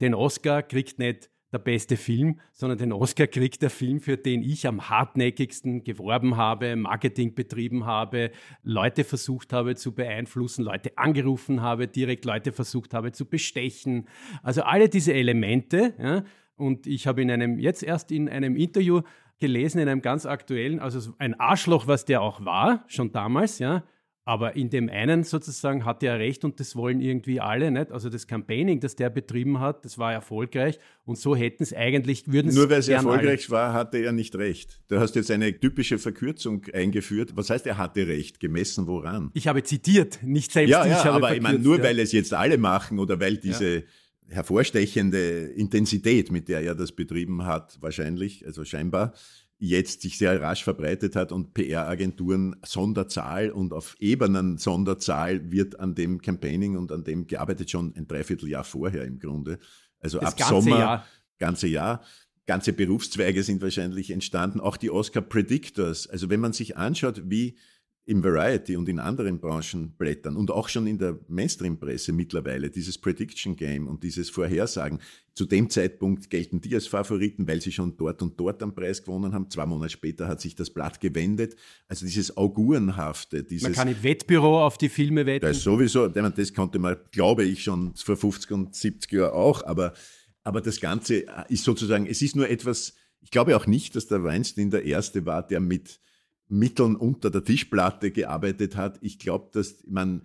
den Oscar kriegt nicht der beste Film, sondern den Oscar kriegt der Film, für den ich am hartnäckigsten geworben habe, Marketing betrieben habe, Leute versucht habe zu beeinflussen, Leute angerufen habe, direkt Leute versucht habe zu bestechen. Also alle diese Elemente. Ja, und ich habe in einem, jetzt erst in einem Interview gelesen, in einem ganz aktuellen, also ein Arschloch, was der auch war, schon damals, ja, aber in dem einen sozusagen hatte er recht und das wollen irgendwie alle nicht. Also das Campaigning, das der betrieben hat, das war erfolgreich und so hätten es eigentlich, würden es Nur weil es erfolgreich alle. war, hatte er nicht recht. Du hast jetzt eine typische Verkürzung eingeführt. Was heißt, er hatte recht? Gemessen woran? Ich habe zitiert, nicht selbst ja, ja, ich aber ich meine, nur ja. weil es jetzt alle machen oder weil diese ja. hervorstechende Intensität, mit der er das betrieben hat, wahrscheinlich, also scheinbar, jetzt sich sehr rasch verbreitet hat und PR-Agenturen Sonderzahl und auf Ebenen Sonderzahl wird an dem Campaigning und an dem gearbeitet schon ein Dreivierteljahr vorher im Grunde. Also das ab ganze Sommer, Jahr. ganze Jahr. Ganze Berufszweige sind wahrscheinlich entstanden, auch die Oscar Predictors. Also wenn man sich anschaut, wie im Variety und in anderen Branchen blättern und auch schon in der Mainstream-Presse mittlerweile dieses Prediction Game und dieses Vorhersagen. Zu dem Zeitpunkt gelten die als Favoriten, weil sie schon dort und dort am Preis gewonnen haben. Zwei Monate später hat sich das Blatt gewendet. Also dieses Augurenhafte. Dieses, man kann im Wettbüro auf die Filme wetten. Das sowieso. Das konnte man, glaube ich, schon vor 50 und 70 Jahren auch. Aber, aber das Ganze ist sozusagen, es ist nur etwas, ich glaube auch nicht, dass der Weinstein der Erste war, der mit Mitteln unter der Tischplatte gearbeitet hat. Ich glaube, dass man.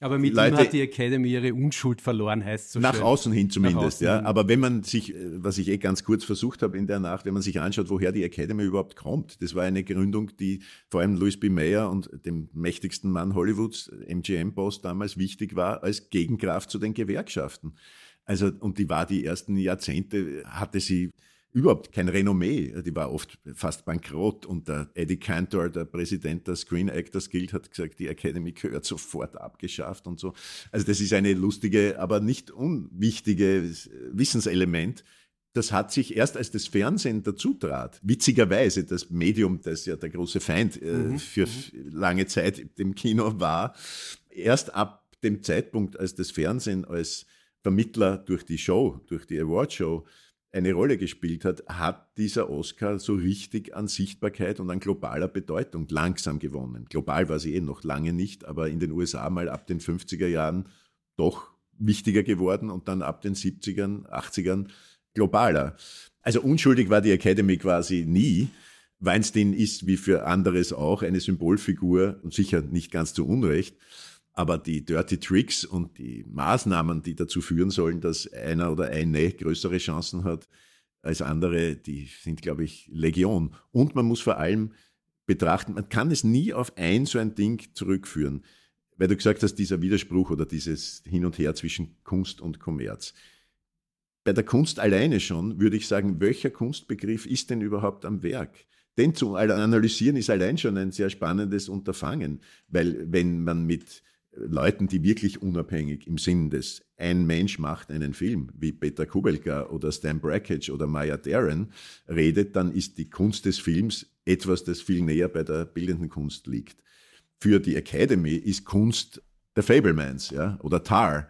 Aber mit Leute, ihm hat die Academy ihre Unschuld verloren, heißt so Nach schön. außen hin zumindest, außen ja. Hin. Aber wenn man sich, was ich eh ganz kurz versucht habe in der Nacht, wenn man sich anschaut, woher die Academy überhaupt kommt, das war eine Gründung, die vor allem Louis B. Mayer und dem mächtigsten Mann Hollywoods, MGM-Boss damals, wichtig war als Gegenkraft zu den Gewerkschaften. Also, und die war die ersten Jahrzehnte, hatte sie überhaupt kein Renommee. Die war oft fast bankrott und der Eddie Cantor, der Präsident der Screen Actors Guild, hat gesagt, die Academy gehört sofort abgeschafft und so. Also das ist eine lustige, aber nicht unwichtige Wissenselement. Das hat sich erst als das Fernsehen dazu trat, witzigerweise das Medium, das ja der große Feind äh, mhm. für mhm. lange Zeit im Kino war, erst ab dem Zeitpunkt, als das Fernsehen als Vermittler durch die Show, durch die Awardshow eine Rolle gespielt hat, hat dieser Oscar so richtig an Sichtbarkeit und an globaler Bedeutung langsam gewonnen. Global war sie eh noch lange nicht, aber in den USA mal ab den 50er Jahren doch wichtiger geworden und dann ab den 70ern, 80ern globaler. Also unschuldig war die Academy quasi nie. Weinstein ist wie für anderes auch eine Symbolfigur und sicher nicht ganz zu Unrecht. Aber die Dirty Tricks und die Maßnahmen, die dazu führen sollen, dass einer oder eine größere Chancen hat als andere, die sind, glaube ich, Legion. Und man muss vor allem betrachten, man kann es nie auf ein so ein Ding zurückführen, weil du gesagt hast, dieser Widerspruch oder dieses Hin und Her zwischen Kunst und Kommerz. Bei der Kunst alleine schon würde ich sagen, welcher Kunstbegriff ist denn überhaupt am Werk? Den zu analysieren ist allein schon ein sehr spannendes Unterfangen, weil wenn man mit Leuten, die wirklich unabhängig im Sinn des ein Mensch macht einen Film, wie Peter Kubelka oder Stan Brakhage oder Maya Deren redet, dann ist die Kunst des Films etwas, das viel näher bei der bildenden Kunst liegt. Für die Academy ist Kunst der Fablemans ja, oder Tar.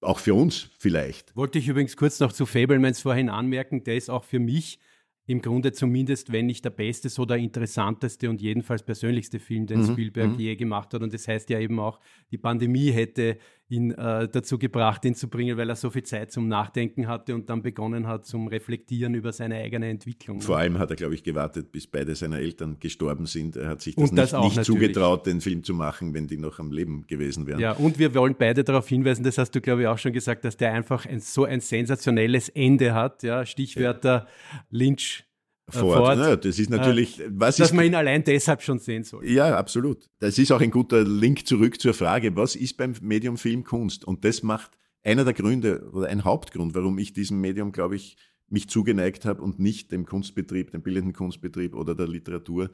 Auch für uns vielleicht. Wollte ich übrigens kurz noch zu Fablemans vorhin anmerken, der ist auch für mich im Grunde zumindest, wenn nicht der beste, so der interessanteste und jedenfalls persönlichste Film, den mhm. Spielberg mhm. je gemacht hat. Und das heißt ja eben auch, die Pandemie hätte ihn äh, dazu gebracht, ihn zu bringen, weil er so viel Zeit zum Nachdenken hatte und dann begonnen hat zum Reflektieren über seine eigene Entwicklung. Vor allem hat er, glaube ich, gewartet, bis beide seine Eltern gestorben sind. Er hat sich das, das nicht, nicht zugetraut, den Film zu machen, wenn die noch am Leben gewesen wären. Ja, und wir wollen beide darauf hinweisen, das hast du, glaube ich, auch schon gesagt, dass der einfach ein, so ein sensationelles Ende hat. Ja, Stichwörter ja. Lynch, Ford. Ford. Ja, das ist natürlich, äh, was dass ist, man ihn allein deshalb schon sehen soll. Ja, absolut. Das ist auch ein guter Link zurück zur Frage, was ist beim Medium Film Kunst? Und das macht einer der Gründe oder ein Hauptgrund, warum ich diesem Medium, glaube ich, mich zugeneigt habe und nicht dem Kunstbetrieb, dem bildenden Kunstbetrieb oder der Literatur,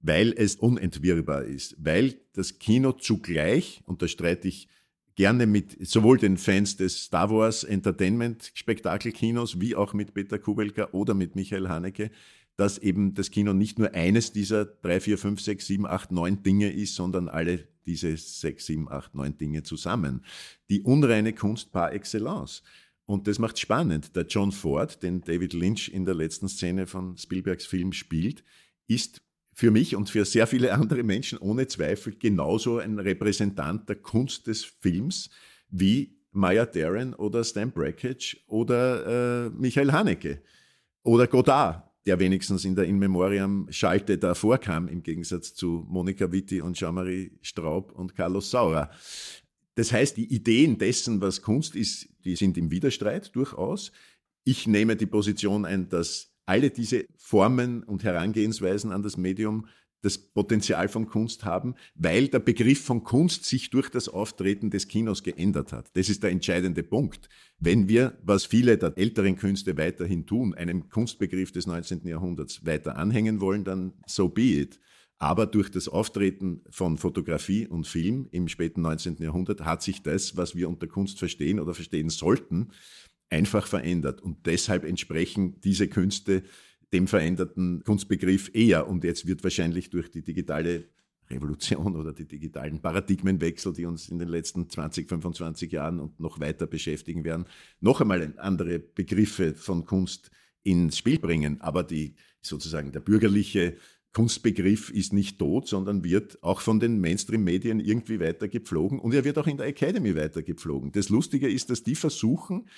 weil es unentwirrbar ist, weil das Kino zugleich, und da streite ich gerne mit sowohl den Fans des Star Wars Entertainment Spektakelkinos wie auch mit Peter Kubelka oder mit Michael Haneke, dass eben das Kino nicht nur eines dieser drei, vier, fünf, sechs, sieben, acht, neun Dinge ist, sondern alle diese sechs, sieben, acht, neun Dinge zusammen. Die unreine Kunst par excellence. Und das macht spannend. Der John Ford, den David Lynch in der letzten Szene von Spielbergs Film spielt, ist für mich und für sehr viele andere Menschen ohne Zweifel genauso ein Repräsentant der Kunst des Films wie Maya Deren oder Stan Brakhage oder äh, Michael Haneke oder Godard, der wenigstens in der In Memoriam Schalte da vorkam, im Gegensatz zu Monika Witti und Jean-Marie Straub und Carlos Saura. Das heißt, die Ideen dessen, was Kunst ist, die sind im Widerstreit durchaus. Ich nehme die Position ein, dass alle diese Formen und Herangehensweisen an das Medium das Potenzial von Kunst haben, weil der Begriff von Kunst sich durch das Auftreten des Kinos geändert hat. Das ist der entscheidende Punkt. Wenn wir, was viele der älteren Künste weiterhin tun, einem Kunstbegriff des 19. Jahrhunderts weiter anhängen wollen, dann so be it. Aber durch das Auftreten von Fotografie und Film im späten 19. Jahrhundert hat sich das, was wir unter Kunst verstehen oder verstehen sollten, einfach verändert. Und deshalb entsprechen diese Künste dem veränderten Kunstbegriff eher. Und jetzt wird wahrscheinlich durch die digitale Revolution oder die digitalen Paradigmenwechsel, die uns in den letzten 20, 25 Jahren und noch weiter beschäftigen werden, noch einmal andere Begriffe von Kunst ins Spiel bringen. Aber die sozusagen der bürgerliche Kunstbegriff ist nicht tot, sondern wird auch von den Mainstream-Medien irgendwie weitergepflogen und er wird auch in der Academy weitergepflogen. Das Lustige ist, dass die versuchen,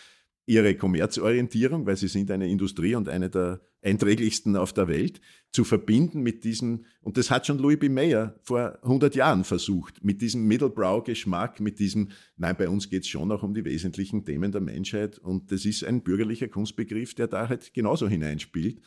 ihre Kommerzorientierung, weil sie sind eine Industrie und eine der einträglichsten auf der Welt, zu verbinden mit diesem, und das hat schon Louis B. Mayer vor 100 Jahren versucht, mit diesem Middlebrow-Geschmack, mit diesem, nein, bei uns geht es schon auch um die wesentlichen Themen der Menschheit und das ist ein bürgerlicher Kunstbegriff, der da halt genauso hineinspielt.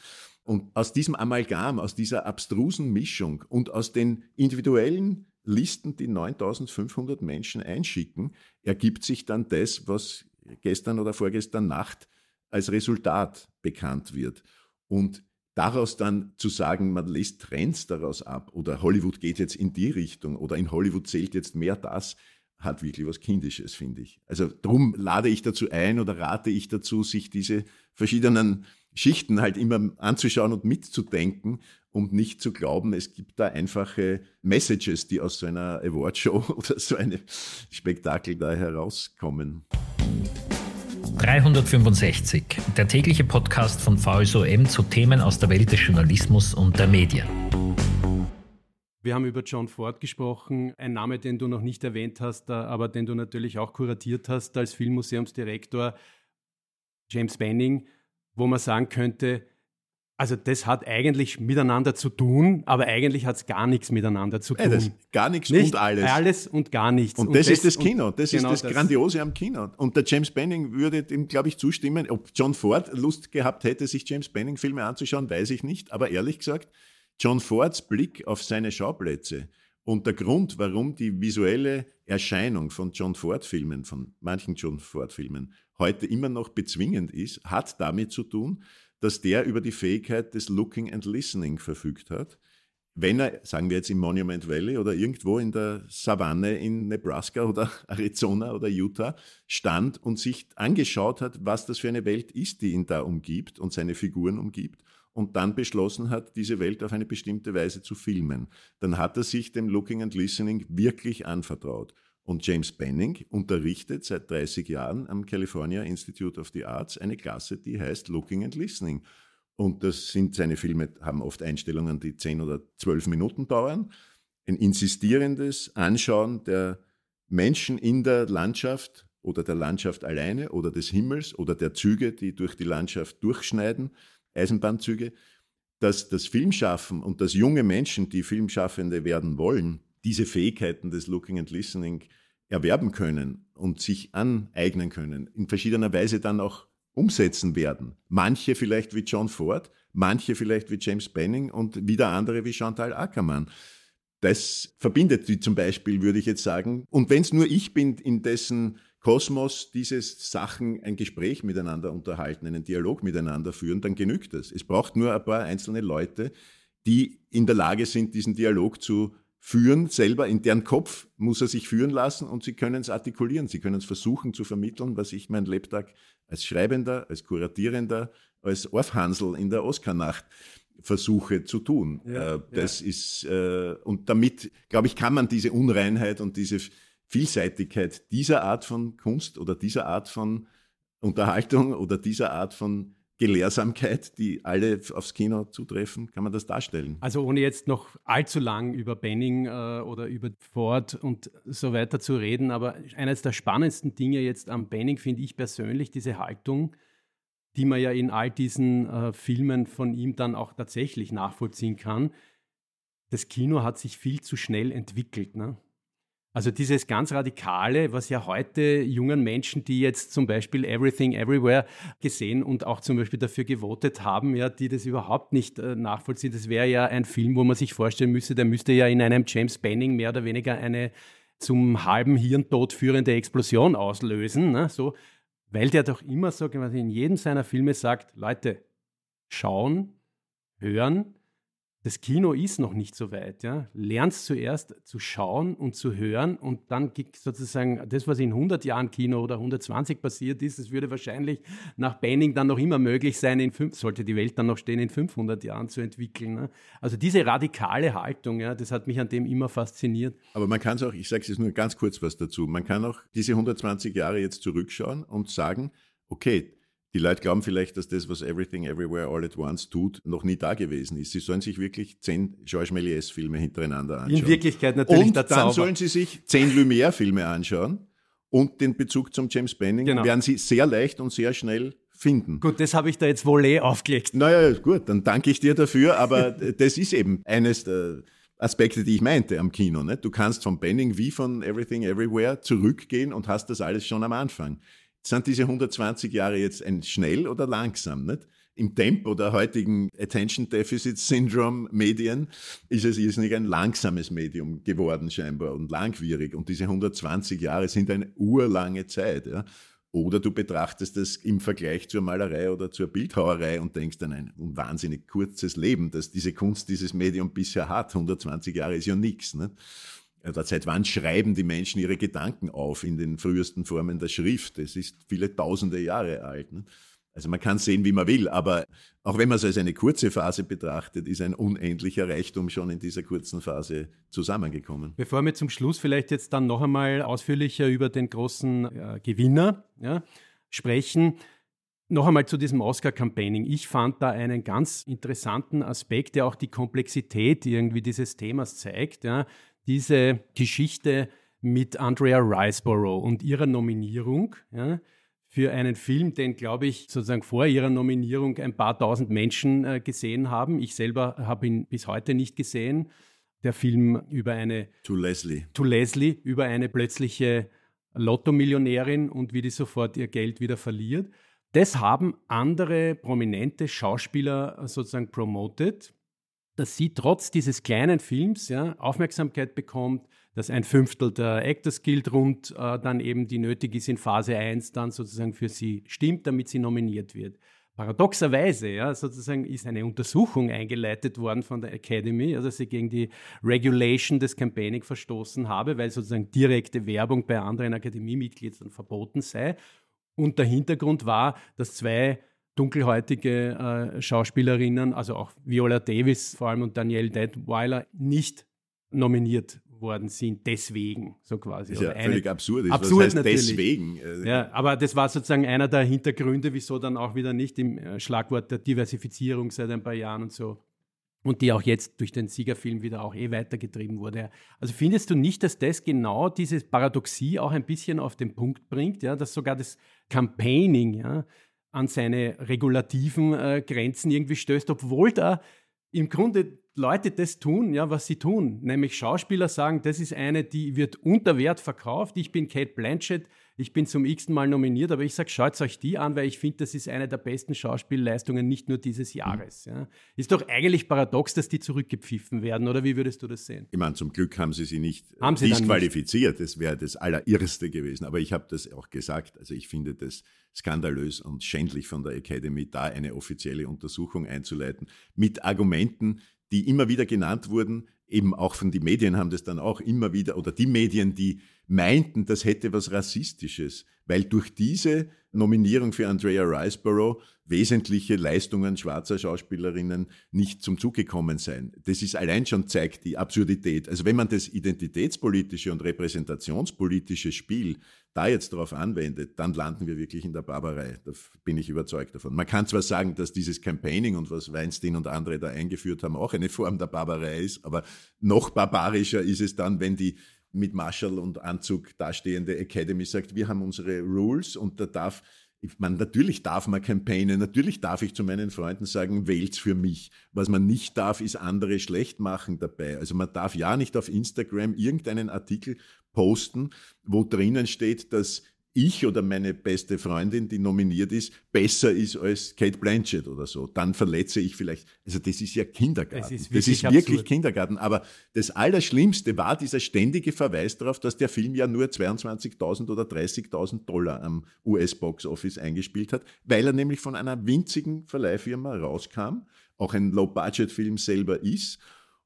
Und aus diesem Amalgam, aus dieser abstrusen Mischung und aus den individuellen Listen, die 9500 Menschen einschicken, ergibt sich dann das, was gestern oder vorgestern Nacht als Resultat bekannt wird. Und daraus dann zu sagen, man lässt Trends daraus ab oder Hollywood geht jetzt in die Richtung oder in Hollywood zählt jetzt mehr das, hat wirklich was Kindisches, finde ich. Also darum lade ich dazu ein oder rate ich dazu, sich diese verschiedenen Schichten halt immer anzuschauen und mitzudenken und nicht zu glauben, es gibt da einfache Messages, die aus so einer Awardshow oder so einem Spektakel da herauskommen. 365, der tägliche Podcast von VSOM zu Themen aus der Welt des Journalismus und der Medien. Wir haben über John Ford gesprochen, ein Name, den du noch nicht erwähnt hast, aber den du natürlich auch kuratiert hast als Filmmuseumsdirektor, James Benning, wo man sagen könnte, also das hat eigentlich miteinander zu tun, aber eigentlich hat es gar nichts miteinander zu tun. Ja, gar nichts Nicht und alles. Alles und gar nichts. Und, und das, das, ist das Kino, das genau ist das, das, Grandiose am Kino. Und der James Benning würde dem, glaube ich, zustimmen. Ob John Ford Lust gehabt hätte, sich James Benning Filme anzuschauen, weiß ich nicht. Aber ehrlich gesagt, John Fords Blick auf seine Schauplätze und der Grund, warum die visuelle Erscheinung von John Ford Filmen, von manchen John Ford Filmen, heute immer noch bezwingend ist, hat damit zu tun, dass der über die Fähigkeit des Looking and Listening verfügt hat. Wenn er, sagen wir jetzt im Monument Valley oder irgendwo in der Savanne in Nebraska oder Arizona oder Utah stand und sich angeschaut hat, was das für eine Welt ist, die ihn da umgibt und seine Figuren umgibt und dann beschlossen hat, diese Welt auf eine bestimmte Weise zu filmen, dann hat er sich dem Looking and Listening wirklich anvertraut. Und James Benning unterrichtet seit 30 Jahren am California Institute of the Arts eine Klasse, die heißt Looking and Listening. Und das sind seine Filme, haben oft Einstellungen, die 10 oder 12 Minuten dauern. Ein insistierendes Anschauen der Menschen in der Landschaft oder der Landschaft alleine oder des Himmels oder der Züge, die durch die Landschaft durchschneiden, Eisenbahnzüge, dass das Filmschaffen und dass junge Menschen, die Filmschaffende werden wollen, diese Fähigkeiten des Looking and Listening erwerben können und sich aneignen können, in verschiedener Weise dann auch umsetzen werden. Manche vielleicht wie John Ford, manche vielleicht wie James Benning und wieder andere wie Chantal Ackermann. Das verbindet die zum Beispiel, würde ich jetzt sagen. Und wenn es nur ich bin, in dessen Kosmos diese Sachen ein Gespräch miteinander unterhalten, einen Dialog miteinander führen, dann genügt es. Es braucht nur ein paar einzelne Leute, die in der Lage sind, diesen Dialog zu führen selber, in deren Kopf muss er sich führen lassen und sie können es artikulieren, sie können es versuchen zu vermitteln, was ich mein Lebtag als Schreibender, als Kuratierender, als Orfhansel in der Oscarnacht versuche zu tun. Ja, äh, das ja. ist, äh, und damit, glaube ich, kann man diese Unreinheit und diese Vielseitigkeit dieser Art von Kunst oder dieser Art von Unterhaltung oder dieser Art von Gelehrsamkeit, die alle aufs Kino zutreffen, kann man das darstellen. Also ohne jetzt noch allzu lang über Benning äh, oder über Ford und so weiter zu reden, aber eines der spannendsten Dinge jetzt am Benning finde ich persönlich diese Haltung, die man ja in all diesen äh, Filmen von ihm dann auch tatsächlich nachvollziehen kann. Das Kino hat sich viel zu schnell entwickelt. Ne? Also dieses ganz Radikale, was ja heute jungen Menschen, die jetzt zum Beispiel Everything Everywhere gesehen und auch zum Beispiel dafür gewotet haben, ja, die das überhaupt nicht äh, nachvollziehen. Das wäre ja ein Film, wo man sich vorstellen müsste, der müsste ja in einem James Banning mehr oder weniger eine zum halben Hirntod führende Explosion auslösen. Ne? So, weil der doch immer so in jedem seiner Filme sagt, Leute, schauen, hören, das Kino ist noch nicht so weit. Ja? Lernst zuerst zu schauen und zu hören und dann sozusagen das, was in 100 Jahren Kino oder 120 passiert ist, das würde wahrscheinlich nach Banning dann noch immer möglich sein, in fünf, sollte die Welt dann noch stehen, in 500 Jahren zu entwickeln. Ne? Also diese radikale Haltung, ja, das hat mich an dem immer fasziniert. Aber man kann es auch, ich sage es jetzt nur ganz kurz was dazu, man kann auch diese 120 Jahre jetzt zurückschauen und sagen, okay, die Leute glauben vielleicht, dass das, was Everything Everywhere All at Once tut, noch nie da gewesen ist. Sie sollen sich wirklich zehn Georges Méliès-Filme hintereinander anschauen. In Wirklichkeit natürlich Und dann Zauber. sollen sie sich zehn Lumière-Filme anschauen und den Bezug zum James Banning genau. werden sie sehr leicht und sehr schnell finden. Gut, das habe ich da jetzt wohl eh aufgelegt. Naja, gut, dann danke ich dir dafür, aber das ist eben eines der Aspekte, die ich meinte am Kino. Nicht? Du kannst von Banning wie von Everything Everywhere zurückgehen und hast das alles schon am Anfang. Sind diese 120 Jahre jetzt ein schnell oder langsam? Nicht? Im Tempo der heutigen Attention Deficit Syndrome Medien ist es irrsinnig ein langsames Medium geworden scheinbar und langwierig. Und diese 120 Jahre sind eine urlange Zeit. Ja? Oder du betrachtest es im Vergleich zur Malerei oder zur Bildhauerei und denkst an ein wahnsinnig kurzes Leben, das diese Kunst, dieses Medium bisher hat. 120 Jahre ist ja nichts. Nicht? Oder seit wann schreiben die Menschen ihre Gedanken auf in den frühesten Formen der Schrift? Es ist viele tausende Jahre alt. Ne? Also man kann sehen, wie man will, aber auch wenn man es als eine kurze Phase betrachtet, ist ein unendlicher Reichtum schon in dieser kurzen Phase zusammengekommen. Bevor wir zum Schluss vielleicht jetzt dann noch einmal ausführlicher über den großen äh, Gewinner ja, sprechen, noch einmal zu diesem Oscar-Campaigning. Ich fand da einen ganz interessanten Aspekt, der auch die Komplexität irgendwie dieses Themas zeigt. Ja diese Geschichte mit Andrea Riceborough und ihrer Nominierung ja, für einen Film, den, glaube ich, sozusagen vor ihrer Nominierung ein paar tausend Menschen äh, gesehen haben. Ich selber habe ihn bis heute nicht gesehen. Der Film über eine To Leslie. To Leslie, über eine plötzliche Lotto-Millionärin und wie die sofort ihr Geld wieder verliert. Das haben andere prominente Schauspieler sozusagen promoted dass sie trotz dieses kleinen Films ja, Aufmerksamkeit bekommt, dass ein Fünftel der Actors Guild rund äh, dann eben, die nötig ist in Phase 1, dann sozusagen für sie stimmt, damit sie nominiert wird. Paradoxerweise, ja, sozusagen ist eine Untersuchung eingeleitet worden von der Academy, also sie gegen die Regulation des Campaigning verstoßen habe, weil sozusagen direkte Werbung bei anderen Akademiemitgliedern verboten sei. Und der Hintergrund war, dass zwei dunkelhäutige äh, Schauspielerinnen, also auch Viola Davis vor allem und Danielle Deadweiler, nicht nominiert worden sind, deswegen, so quasi. Ist ja eine, völlig absurd. Ist. Absurd Was heißt natürlich. deswegen? Ja, aber das war sozusagen einer der Hintergründe, wieso dann auch wieder nicht im äh, Schlagwort der Diversifizierung seit ein paar Jahren und so und die auch jetzt durch den Siegerfilm wieder auch eh weitergetrieben wurde. Also findest du nicht, dass das genau diese Paradoxie auch ein bisschen auf den Punkt bringt, ja, dass sogar das Campaigning, ja, an seine regulativen äh, Grenzen irgendwie stößt, obwohl da im Grunde Leute das tun, ja, was sie tun. Nämlich Schauspieler sagen, das ist eine, die wird unter Wert verkauft. Ich bin Kate Blanchett, ich bin zum x-ten Mal nominiert, aber ich sage, schaut euch die an, weil ich finde, das ist eine der besten Schauspielleistungen nicht nur dieses Jahres. Ja. Ist doch eigentlich paradox, dass die zurückgepfiffen werden, oder wie würdest du das sehen? Ich meine, zum Glück haben sie sie nicht haben sie disqualifiziert. Nicht? Das wäre das Allerirrste gewesen. Aber ich habe das auch gesagt. Also ich finde das skandalös und schändlich von der Academy, da eine offizielle Untersuchung einzuleiten mit Argumenten, die immer wieder genannt wurden, eben auch von den Medien haben das dann auch immer wieder, oder die Medien, die meinten, das hätte was Rassistisches, weil durch diese Nominierung für Andrea Riceborough wesentliche Leistungen schwarzer Schauspielerinnen nicht zum Zug gekommen seien. Das ist allein schon zeigt die Absurdität. Also wenn man das identitätspolitische und repräsentationspolitische Spiel da jetzt darauf anwendet, dann landen wir wirklich in der Barbarei. Da bin ich überzeugt davon. Man kann zwar sagen, dass dieses Campaigning und was Weinstein und andere da eingeführt haben, auch eine Form der Barbarei ist, aber noch barbarischer ist es dann, wenn die mit Marshall und Anzug dastehende Academy sagt, wir haben unsere Rules und da darf meine, natürlich darf man campaignen, natürlich darf ich zu meinen Freunden sagen, wählt's für mich. Was man nicht darf, ist andere schlecht machen dabei. Also man darf ja nicht auf Instagram irgendeinen Artikel posten, wo drinnen steht, dass ich oder meine beste Freundin, die nominiert ist, besser ist als Kate Blanchett oder so. Dann verletze ich vielleicht. Also das ist ja Kindergarten. Das ist wirklich, das ist wirklich Kindergarten. Aber das Allerschlimmste war dieser ständige Verweis darauf, dass der Film ja nur 22.000 oder 30.000 Dollar am US-Box-Office eingespielt hat, weil er nämlich von einer winzigen Verleihfirma rauskam, auch ein Low-Budget-Film selber ist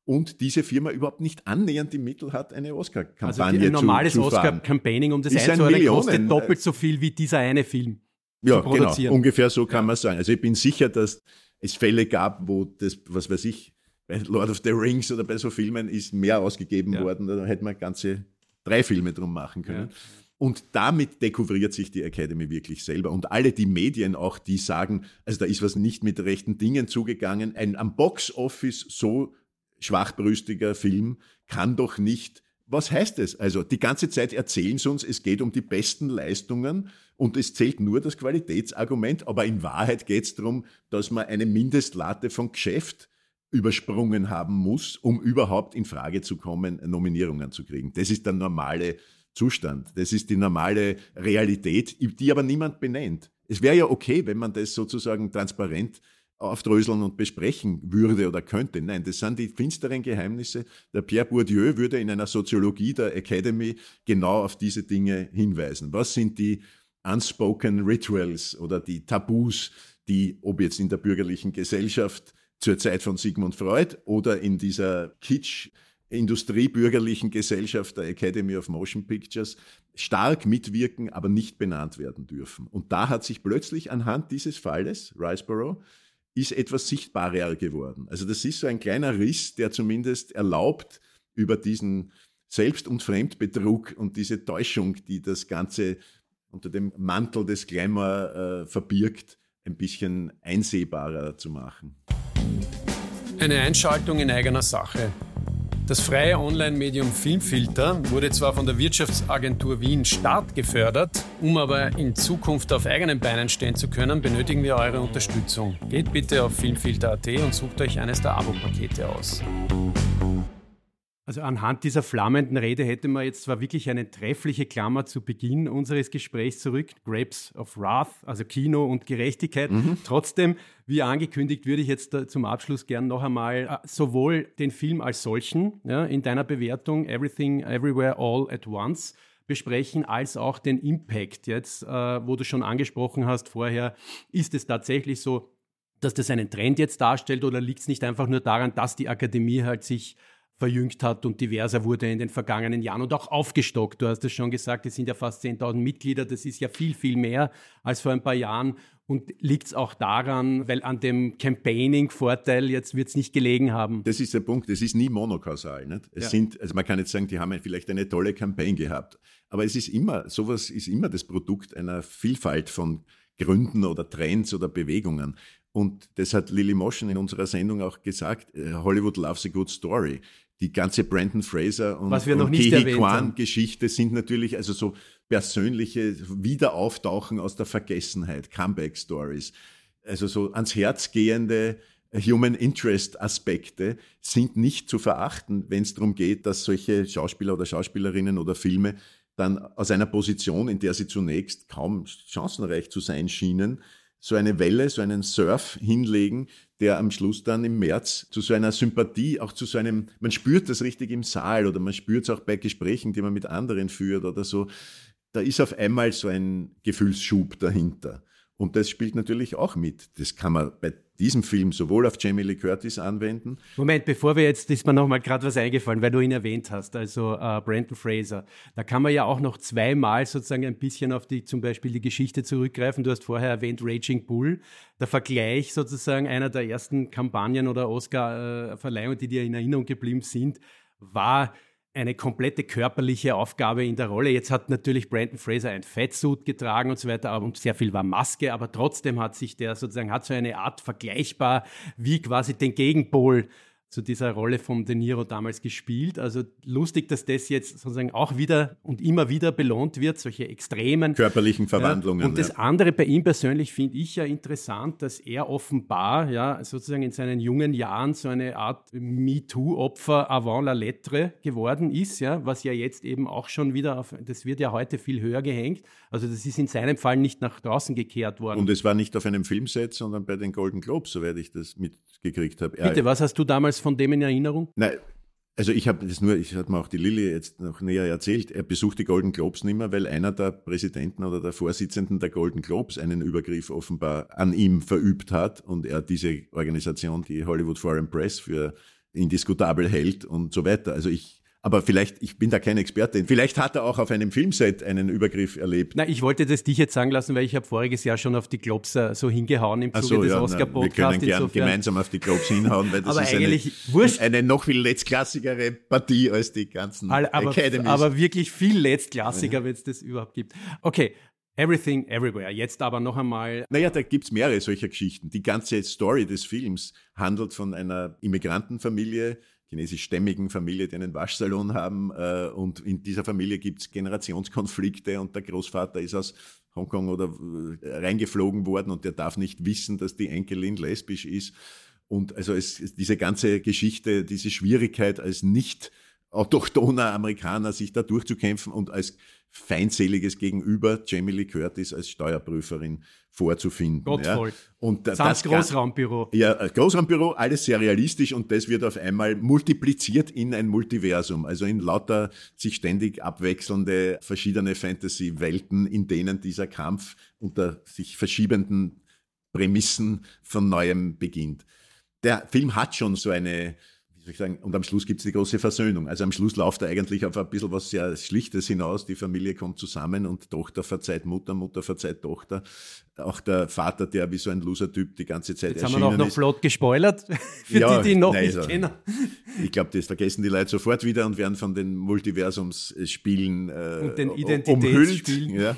und diese Firma überhaupt nicht annähernd die Mittel hat, eine Oscar-Kampagne also ein normales Oscar-Campaigning, um das einzuordnen, kostet doppelt so viel wie dieser eine Film ja, zu genau. produzieren. Ungefähr so kann ja. man sagen. Also ich bin sicher, dass es Fälle gab, wo das, was weiß ich, bei Lord of the Rings oder bei so Filmen ist mehr ausgegeben ja. worden, da hätte man ganze drei Filme drum machen können. Ja. Und damit dekouvriert sich die Academy wirklich selber. Und alle die Medien auch, die sagen, also da ist was nicht mit rechten Dingen zugegangen, ein am Box-Office so schwachbrüstiger Film kann doch nicht. Was heißt es? Also die ganze Zeit erzählen sie uns, es geht um die besten Leistungen und es zählt nur das Qualitätsargument, aber in Wahrheit geht es darum, dass man eine Mindestlatte von Geschäft übersprungen haben muss, um überhaupt in Frage zu kommen, Nominierungen zu kriegen. Das ist der normale Zustand. Das ist die normale Realität, die aber niemand benennt. Es wäre ja okay, wenn man das sozusagen transparent aufdröseln und besprechen würde oder könnte. Nein, das sind die finsteren Geheimnisse. Der Pierre Bourdieu würde in einer Soziologie der Academy genau auf diese Dinge hinweisen. Was sind die unspoken Rituals oder die Tabus, die, ob jetzt in der bürgerlichen Gesellschaft zur Zeit von Sigmund Freud oder in dieser Kitsch industriebürgerlichen Gesellschaft der Academy of Motion Pictures stark mitwirken, aber nicht benannt werden dürfen. Und da hat sich plötzlich anhand dieses Falles, Riceborough, ist etwas sichtbarer geworden. Also das ist so ein kleiner Riss, der zumindest erlaubt, über diesen Selbst- und Fremdbetrug und diese Täuschung, die das Ganze unter dem Mantel des Glamour äh, verbirgt, ein bisschen einsehbarer zu machen. Eine Einschaltung in eigener Sache. Das freie Online-Medium Filmfilter wurde zwar von der Wirtschaftsagentur Wien Start gefördert, um aber in Zukunft auf eigenen Beinen stehen zu können, benötigen wir eure Unterstützung. Geht bitte auf filmfilter.at und sucht euch eines der Abo-Pakete aus. Also anhand dieser flammenden Rede hätte man jetzt zwar wirklich eine treffliche Klammer zu Beginn unseres Gesprächs zurück, Grapes of Wrath, also Kino und Gerechtigkeit. Mhm. Trotzdem, wie angekündigt, würde ich jetzt zum Abschluss gern noch einmal äh, sowohl den Film als solchen ja, in deiner Bewertung Everything, Everywhere, All at Once besprechen, als auch den Impact jetzt, äh, wo du schon angesprochen hast vorher. Ist es tatsächlich so, dass das einen Trend jetzt darstellt oder liegt es nicht einfach nur daran, dass die Akademie halt sich verjüngt hat und diverser wurde in den vergangenen Jahren und auch aufgestockt. Du hast es schon gesagt, es sind ja fast 10.000 Mitglieder, das ist ja viel, viel mehr als vor ein paar Jahren. Und liegt es auch daran, weil an dem Campaigning-Vorteil jetzt wird es nicht gelegen haben? Das ist der Punkt, es ist nie monokausal. Nicht? Es ja. sind, also man kann jetzt sagen, die haben vielleicht eine tolle Campaign gehabt, aber es ist immer, sowas ist immer das Produkt einer Vielfalt von Gründen oder Trends oder Bewegungen. Und das hat Lily Moschen in unserer Sendung auch gesagt, äh, Hollywood loves a good story die ganze Brandon Fraser und, Was Kwan Geschichte sind natürlich also so persönliche Wiederauftauchen aus der Vergessenheit, Comeback Stories. Also so ans Herz gehende Human Interest Aspekte sind nicht zu verachten, wenn es darum geht, dass solche Schauspieler oder Schauspielerinnen oder Filme dann aus einer Position, in der sie zunächst kaum chancenreich zu sein schienen, so eine Welle, so einen Surf hinlegen, der am Schluss dann im März zu so einer Sympathie, auch zu so einem, man spürt das richtig im Saal oder man spürt es auch bei Gesprächen, die man mit anderen führt oder so. Da ist auf einmal so ein Gefühlsschub dahinter. Und das spielt natürlich auch mit. Das kann man bei diesem Film sowohl auf Jamie Lee Curtis anwenden. Moment, bevor wir jetzt, ist mir noch mal gerade was eingefallen, weil du ihn erwähnt hast, also äh, Brandon Fraser. Da kann man ja auch noch zweimal sozusagen ein bisschen auf die, zum Beispiel die Geschichte zurückgreifen. Du hast vorher erwähnt Raging Bull. Der Vergleich sozusagen einer der ersten Kampagnen oder Oscar-Verleihungen, die dir in Erinnerung geblieben sind, war eine komplette körperliche Aufgabe in der Rolle. Jetzt hat natürlich Brandon Fraser ein Fettsuit getragen und so weiter und sehr viel war Maske, aber trotzdem hat sich der sozusagen, hat so eine Art vergleichbar wie quasi den Gegenpol zu dieser Rolle von De Niro damals gespielt. Also lustig, dass das jetzt sozusagen auch wieder und immer wieder belohnt wird, solche extremen körperlichen Verwandlungen. Ja. Und das ja. andere bei ihm persönlich finde ich ja interessant, dass er offenbar ja sozusagen in seinen jungen Jahren so eine Art MeToo-Opfer avant la lettre geworden ist, ja, was ja jetzt eben auch schon wieder auf, das wird ja heute viel höher gehängt. Also das ist in seinem Fall nicht nach draußen gekehrt worden. Und es war nicht auf einem Filmset, sondern bei den Golden Globes, soweit ich das mitgekriegt habe. Bitte, was hast du damals von dem in Erinnerung? Nein, also ich habe das nur, ich habe mir auch die Lilly jetzt noch näher erzählt, er besucht die Golden Globes nicht mehr, weil einer der Präsidenten oder der Vorsitzenden der Golden Globes einen Übergriff offenbar an ihm verübt hat und er diese Organisation, die Hollywood Foreign Press, für indiskutabel hält und so weiter. Also ich aber vielleicht, ich bin da kein Experte, vielleicht hat er auch auf einem Filmset einen Übergriff erlebt. Na, ich wollte das dich jetzt sagen lassen, weil ich habe voriges Jahr schon auf die Globs äh, so hingehauen im Zuge so, des ja, Oscar-Podcasts. Wir können gern gemeinsam auf die Globs hinhauen, weil das ist eine, eine, noch viel letztklassigere Partie als die ganzen aber, Academies. Aber wirklich viel letztklassiger, ja. wenn es das überhaupt gibt. Okay, Everything Everywhere. Jetzt aber noch einmal. Naja, da gibt's mehrere solcher Geschichten. Die ganze Story des Films handelt von einer Immigrantenfamilie, chinesischstämmigen Familie, die einen Waschsalon haben. Äh, und in dieser Familie gibt es Generationskonflikte und der Großvater ist aus Hongkong oder äh, reingeflogen worden und der darf nicht wissen, dass die Enkelin lesbisch ist. Und also es, diese ganze Geschichte, diese Schwierigkeit als nicht autochthoner Amerikaner sich da durchzukämpfen und als feindseliges Gegenüber Jamie Lee Curtis als Steuerprüferin vorzufinden. Gottvoll. Ja. Und das, das Großraumbüro. Ja, Großraumbüro, alles sehr realistisch und das wird auf einmal multipliziert in ein Multiversum, also in lauter sich ständig abwechselnde verschiedene Fantasy-Welten, in denen dieser Kampf unter sich verschiebenden Prämissen von neuem beginnt. Der Film hat schon so eine soll ich sagen, und am Schluss gibt es die große Versöhnung. Also am Schluss läuft er eigentlich auf ein bisschen was sehr Schlichtes hinaus. Die Familie kommt zusammen und Tochter verzeiht Mutter, Mutter verzeiht Tochter. Auch der Vater, der wie so ein Loser-Typ die ganze Zeit Jetzt haben wir auch noch ist. flott gespoilert, für ja, die, die noch nein, nicht also, kennen. Ich glaube, das vergessen die Leute sofort wieder und werden von den Multiversumsspielen äh, und den umhüllt. Ja.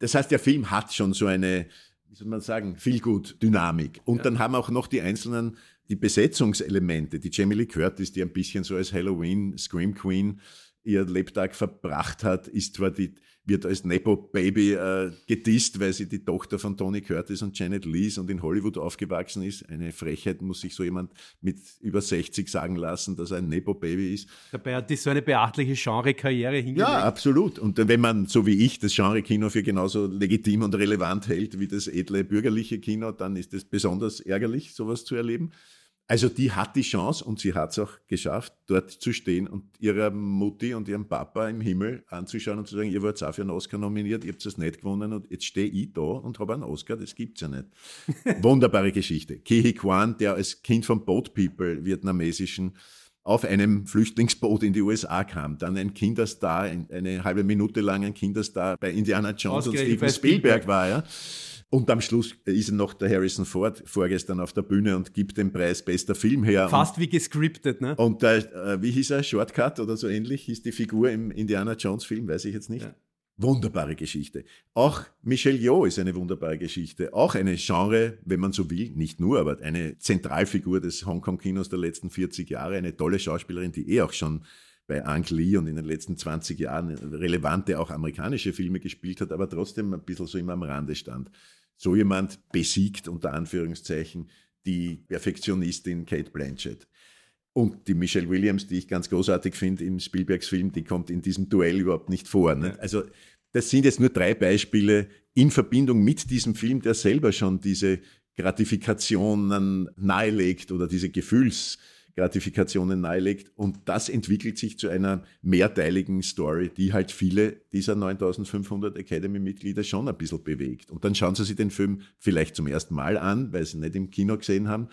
Das heißt, der Film hat schon so eine, wie soll man sagen, viel gut Dynamik. Und ja. dann haben auch noch die einzelnen die Besetzungselemente, die Jamie Lee Curtis, die ein bisschen so als Halloween Scream Queen ihr Lebtag verbracht hat, ist zwar die, wird als Nepo-Baby äh, gedisst, weil sie die Tochter von Tony Curtis und Janet Lee ist und in Hollywood aufgewachsen ist. Eine Frechheit muss sich so jemand mit über 60 sagen lassen, dass er ein Nepo-Baby ist. Dabei hat die so eine beachtliche Genre-Karriere hingelegt. Ja, absolut. Und wenn man, so wie ich, das Genre-Kino für genauso legitim und relevant hält wie das edle bürgerliche Kino, dann ist es besonders ärgerlich, sowas zu erleben. Also die hat die Chance und sie hat es auch geschafft, dort zu stehen und ihrer Mutti und ihrem Papa im Himmel anzuschauen und zu sagen, ihr wart auch für einen Oscar nominiert, ihr habt es nicht gewonnen und jetzt stehe ich da und habe einen Oscar, das gibt's ja nicht. Wunderbare Geschichte. Kihi Kwan, der als Kind von Boat People, vietnamesischen, auf einem Flüchtlingsboot in die USA kam, dann ein Kinderstar, eine halbe Minute lang ein Kinderstar bei Indiana Jones und Steven Spielberg war, ja. Und am Schluss ist noch der Harrison Ford vorgestern auf der Bühne und gibt den Preis bester Film her. Fast und, wie gescriptet, ne? Und äh, wie hieß er? Shortcut oder so ähnlich hieß die Figur im Indiana Jones Film, weiß ich jetzt nicht. Ja. Wunderbare Geschichte. Auch Michelle Yeoh ist eine wunderbare Geschichte. Auch eine Genre, wenn man so will, nicht nur, aber eine Zentralfigur des Hongkong-Kinos der letzten 40 Jahre. Eine tolle Schauspielerin, die eh auch schon bei Ang Lee und in den letzten 20 Jahren relevante auch amerikanische Filme gespielt hat, aber trotzdem ein bisschen so immer am Rande stand so jemand besiegt unter Anführungszeichen die Perfektionistin Kate Blanchett. Und die Michelle Williams, die ich ganz großartig finde im Spielbergs Film, die kommt in diesem Duell überhaupt nicht vor. Ne? Also das sind jetzt nur drei Beispiele in Verbindung mit diesem Film, der selber schon diese Gratifikationen nahelegt oder diese Gefühls- Gratifikationen nahelegt. Und das entwickelt sich zu einer mehrteiligen Story, die halt viele dieser 9500 Academy-Mitglieder schon ein bisschen bewegt. Und dann schauen sie sich den Film vielleicht zum ersten Mal an, weil sie nicht im Kino gesehen haben.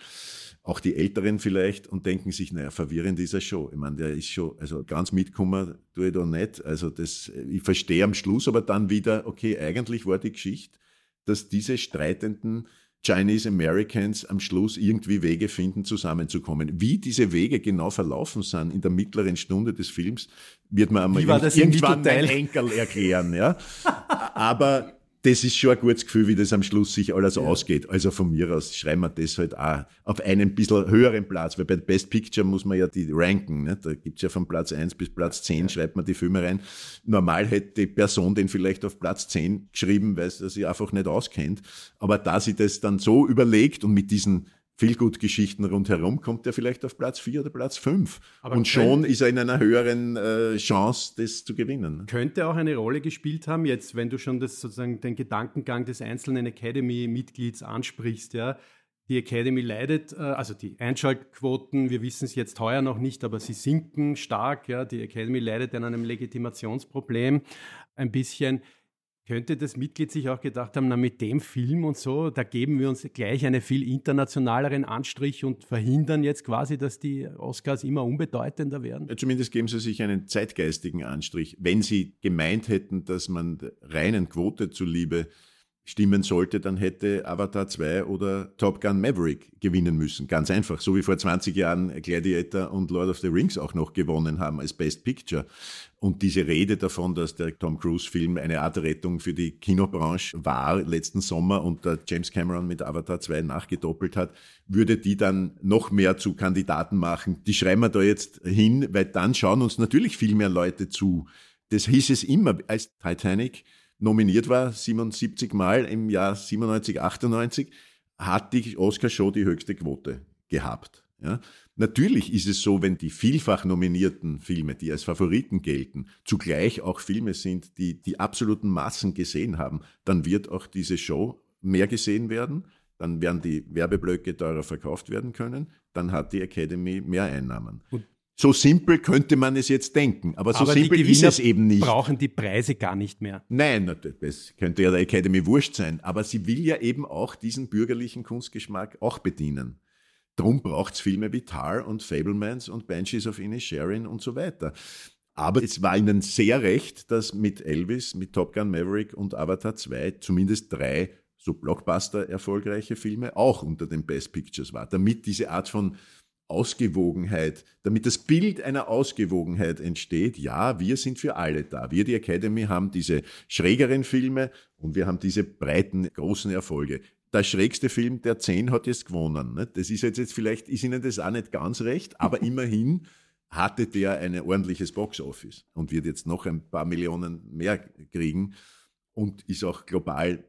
Auch die Älteren vielleicht und denken sich, naja, verwirrend ist er schon. Ich meine, der ist schon, also ganz mitkommen tue ich da nicht. Also das, ich verstehe am Schluss aber dann wieder, okay, eigentlich war die Geschichte, dass diese streitenden Chinese Americans am Schluss irgendwie Wege finden, zusammenzukommen. Wie diese Wege genau verlaufen sind in der mittleren Stunde des Films, wird man einmal irgendwann mein Enkel erklären. Ja? Aber das ist schon ein gutes Gefühl, wie das am Schluss sich alles ja. ausgeht. Also von mir aus schreiben wir das halt auch auf einen bisschen höheren Platz, weil bei Best Picture muss man ja die ranken. Ne? Da gibt's ja von Platz 1 bis Platz 10, ja. schreibt man die Filme rein. Normal hätte die Person den vielleicht auf Platz 10 geschrieben, weil sie sich einfach nicht auskennt. Aber da sie das dann so überlegt und mit diesen Feelgood-Geschichten rundherum, kommt er vielleicht auf Platz 4 oder Platz 5. Aber und schon ist er in einer höheren äh, Chance, das zu gewinnen. Könnte auch eine Rolle gespielt haben, jetzt, wenn du schon das sozusagen den Gedankengang des einzelnen Academy-Mitglieds ansprichst, ja. Die Academy leidet, äh, also die Einschaltquoten, wir wissen es jetzt heuer noch nicht, aber sie sinken stark. Ja. Die Academy leidet an einem Legitimationsproblem ein bisschen. Könnte das Mitglied sich auch gedacht haben, na mit dem Film und so, da geben wir uns gleich einen viel internationaleren Anstrich und verhindern jetzt quasi, dass die Oscars immer unbedeutender werden? Ja, zumindest geben sie sich einen zeitgeistigen Anstrich. Wenn sie gemeint hätten, dass man reinen Quote zuliebe stimmen sollte, dann hätte Avatar 2 oder Top Gun Maverick gewinnen müssen. Ganz einfach, so wie vor 20 Jahren Gladiator und Lord of the Rings auch noch gewonnen haben als Best Picture. Und diese Rede davon, dass der Tom Cruise-Film eine Art Rettung für die Kinobranche war letzten Sommer und der James Cameron mit Avatar 2 nachgedoppelt hat, würde die dann noch mehr zu Kandidaten machen. Die schreiben wir da jetzt hin, weil dann schauen uns natürlich viel mehr Leute zu. Das hieß es immer als Titanic nominiert war, 77 Mal im Jahr 97, 98, hat die Oscar-Show die höchste Quote gehabt. Ja? Natürlich ist es so, wenn die vielfach nominierten Filme, die als Favoriten gelten, zugleich auch Filme sind, die die absoluten Massen gesehen haben, dann wird auch diese Show mehr gesehen werden, dann werden die Werbeblöcke teurer verkauft werden können, dann hat die Academy mehr Einnahmen. Und so simpel könnte man es jetzt denken, aber so aber simpel ist es eben nicht. brauchen die Preise gar nicht mehr. Nein, das könnte ja der Academy wurscht sein, aber sie will ja eben auch diesen bürgerlichen Kunstgeschmack auch bedienen. Drum braucht es Filme wie Tar und Fablemans und Banshees of Inisherin und so weiter. Aber es war ihnen sehr recht, dass mit Elvis, mit Top Gun Maverick und Avatar 2 zumindest drei so Blockbuster erfolgreiche Filme auch unter den Best Pictures war, damit diese Art von Ausgewogenheit, damit das Bild einer Ausgewogenheit entsteht, ja, wir sind für alle da. Wir, die Academy, haben diese schrägeren Filme und wir haben diese breiten, großen Erfolge. Der schrägste Film der zehn hat jetzt gewonnen. Ne? Das ist jetzt, jetzt vielleicht, ist Ihnen das auch nicht ganz recht, aber immerhin hatte der ein ordentliches Boxoffice und wird jetzt noch ein paar Millionen mehr kriegen und ist auch global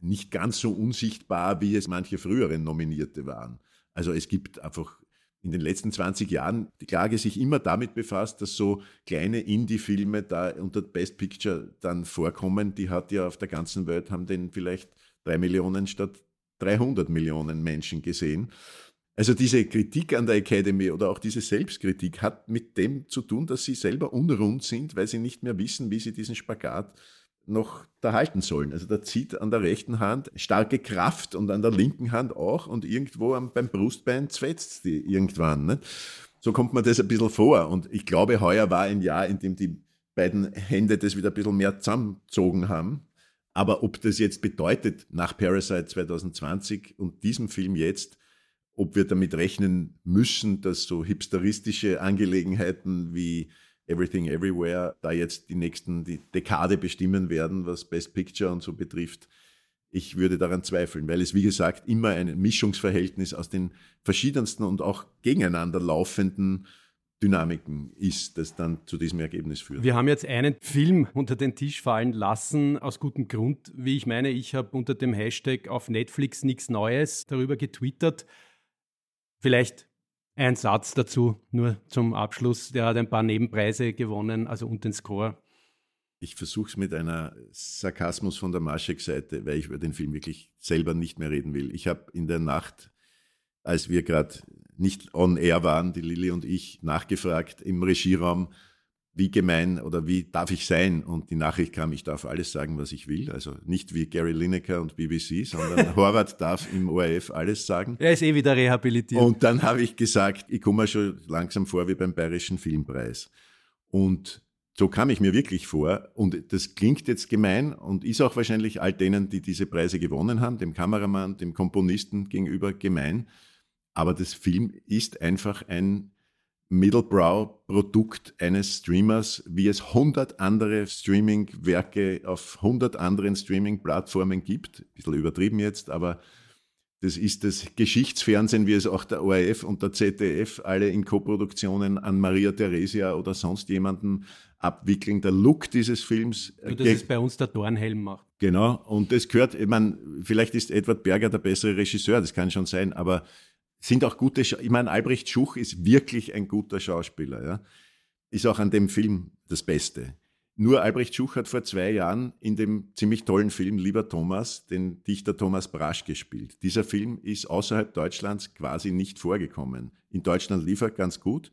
nicht ganz so unsichtbar, wie es manche früheren Nominierte waren. Also es gibt einfach in den letzten 20 Jahren die Klage sich immer damit befasst, dass so kleine Indie-Filme da unter Best Picture dann vorkommen. Die hat ja auf der ganzen Welt, haben den vielleicht drei Millionen statt 300 Millionen Menschen gesehen. Also diese Kritik an der Academy oder auch diese Selbstkritik hat mit dem zu tun, dass sie selber unrund sind, weil sie nicht mehr wissen, wie sie diesen Spagat noch da halten sollen. Also da zieht an der rechten Hand starke Kraft und an der linken Hand auch und irgendwo beim Brustbein zwetzt die irgendwann. Nicht? So kommt man das ein bisschen vor und ich glaube, heuer war ein Jahr, in dem die beiden Hände das wieder ein bisschen mehr zusammengezogen haben. Aber ob das jetzt bedeutet, nach Parasite 2020 und diesem Film jetzt, ob wir damit rechnen müssen, dass so hipsteristische Angelegenheiten wie Everything Everywhere da jetzt die nächsten die Dekade bestimmen werden, was Best Picture und so betrifft. Ich würde daran zweifeln, weil es, wie gesagt, immer ein Mischungsverhältnis aus den verschiedensten und auch gegeneinander laufenden Dynamiken ist, das dann zu diesem Ergebnis führt. Wir haben jetzt einen Film unter den Tisch fallen lassen, aus gutem Grund. Wie ich meine, ich habe unter dem Hashtag auf Netflix nichts Neues darüber getwittert. Vielleicht ein Satz dazu, nur zum Abschluss. Der hat ein paar Nebenpreise gewonnen, also und den Score. Ich versuche es mit einer Sarkasmus von der Maschek-Seite, weil ich über den Film wirklich selber nicht mehr reden will. Ich habe in der Nacht als wir gerade nicht on air waren, die Lilly und ich, nachgefragt im Regieraum, wie gemein oder wie darf ich sein? Und die Nachricht kam, ich darf alles sagen, was ich will. Also nicht wie Gary Lineker und BBC, sondern Horvath darf im ORF alles sagen. Er ist eh wieder rehabilitiert. Und dann habe ich gesagt, ich komme mir schon langsam vor wie beim Bayerischen Filmpreis. Und so kam ich mir wirklich vor. Und das klingt jetzt gemein und ist auch wahrscheinlich all denen, die diese Preise gewonnen haben, dem Kameramann, dem Komponisten gegenüber gemein. Aber das Film ist einfach ein Middlebrow-Produkt eines Streamers, wie es 100 andere Streaming-Werke auf 100 anderen Streaming-Plattformen gibt. Ein bisschen übertrieben jetzt, aber das ist das Geschichtsfernsehen, wie es auch der ORF und der ZDF alle in Koproduktionen an Maria Theresia oder sonst jemanden abwickeln. Der Look dieses Films. Nur, dass es bei uns der Dornhelm macht. Genau. Und das gehört, ich meine, vielleicht ist Edward Berger der bessere Regisseur, das kann schon sein, aber sind auch gute, Scha ich meine, Albrecht Schuch ist wirklich ein guter Schauspieler, ja. Ist auch an dem Film das Beste. Nur Albrecht Schuch hat vor zwei Jahren in dem ziemlich tollen Film Lieber Thomas den Dichter Thomas Brasch gespielt. Dieser Film ist außerhalb Deutschlands quasi nicht vorgekommen. In Deutschland liefert ganz gut,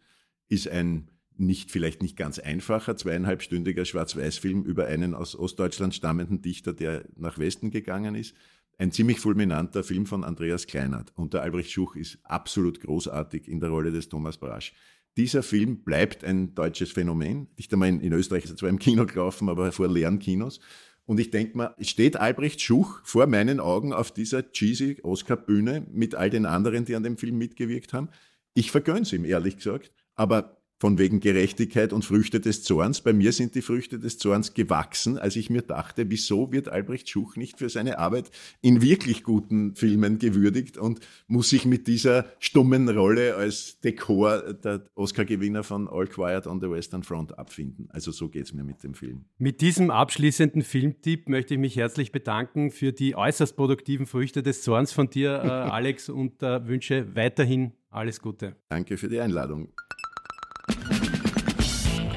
ist ein nicht, vielleicht nicht ganz einfacher, zweieinhalbstündiger Schwarz-Weiß-Film über einen aus Ostdeutschland stammenden Dichter, der nach Westen gegangen ist ein ziemlich fulminanter Film von Andreas Kleinert. Und der Albrecht Schuch ist absolut großartig in der Rolle des Thomas Brasch. Dieser Film bleibt ein deutsches Phänomen. Nicht einmal in, in Österreich ist er zwar im Kino gelaufen, aber vor leeren Kinos. Und ich denke mal, steht Albrecht Schuch vor meinen Augen auf dieser cheesy Oscar-Bühne mit all den anderen, die an dem Film mitgewirkt haben. Ich vergönn's ihm, ehrlich gesagt. Aber von wegen Gerechtigkeit und Früchte des Zorns. Bei mir sind die Früchte des Zorns gewachsen, als ich mir dachte, wieso wird Albrecht Schuch nicht für seine Arbeit in wirklich guten Filmen gewürdigt und muss sich mit dieser stummen Rolle als Dekor der Oscar-Gewinner von All Quiet on the Western Front abfinden. Also so geht's mir mit dem Film. Mit diesem abschließenden Filmtipp möchte ich mich herzlich bedanken für die äußerst produktiven Früchte des Zorns von dir, äh, Alex, und äh, wünsche weiterhin alles Gute. Danke für die Einladung.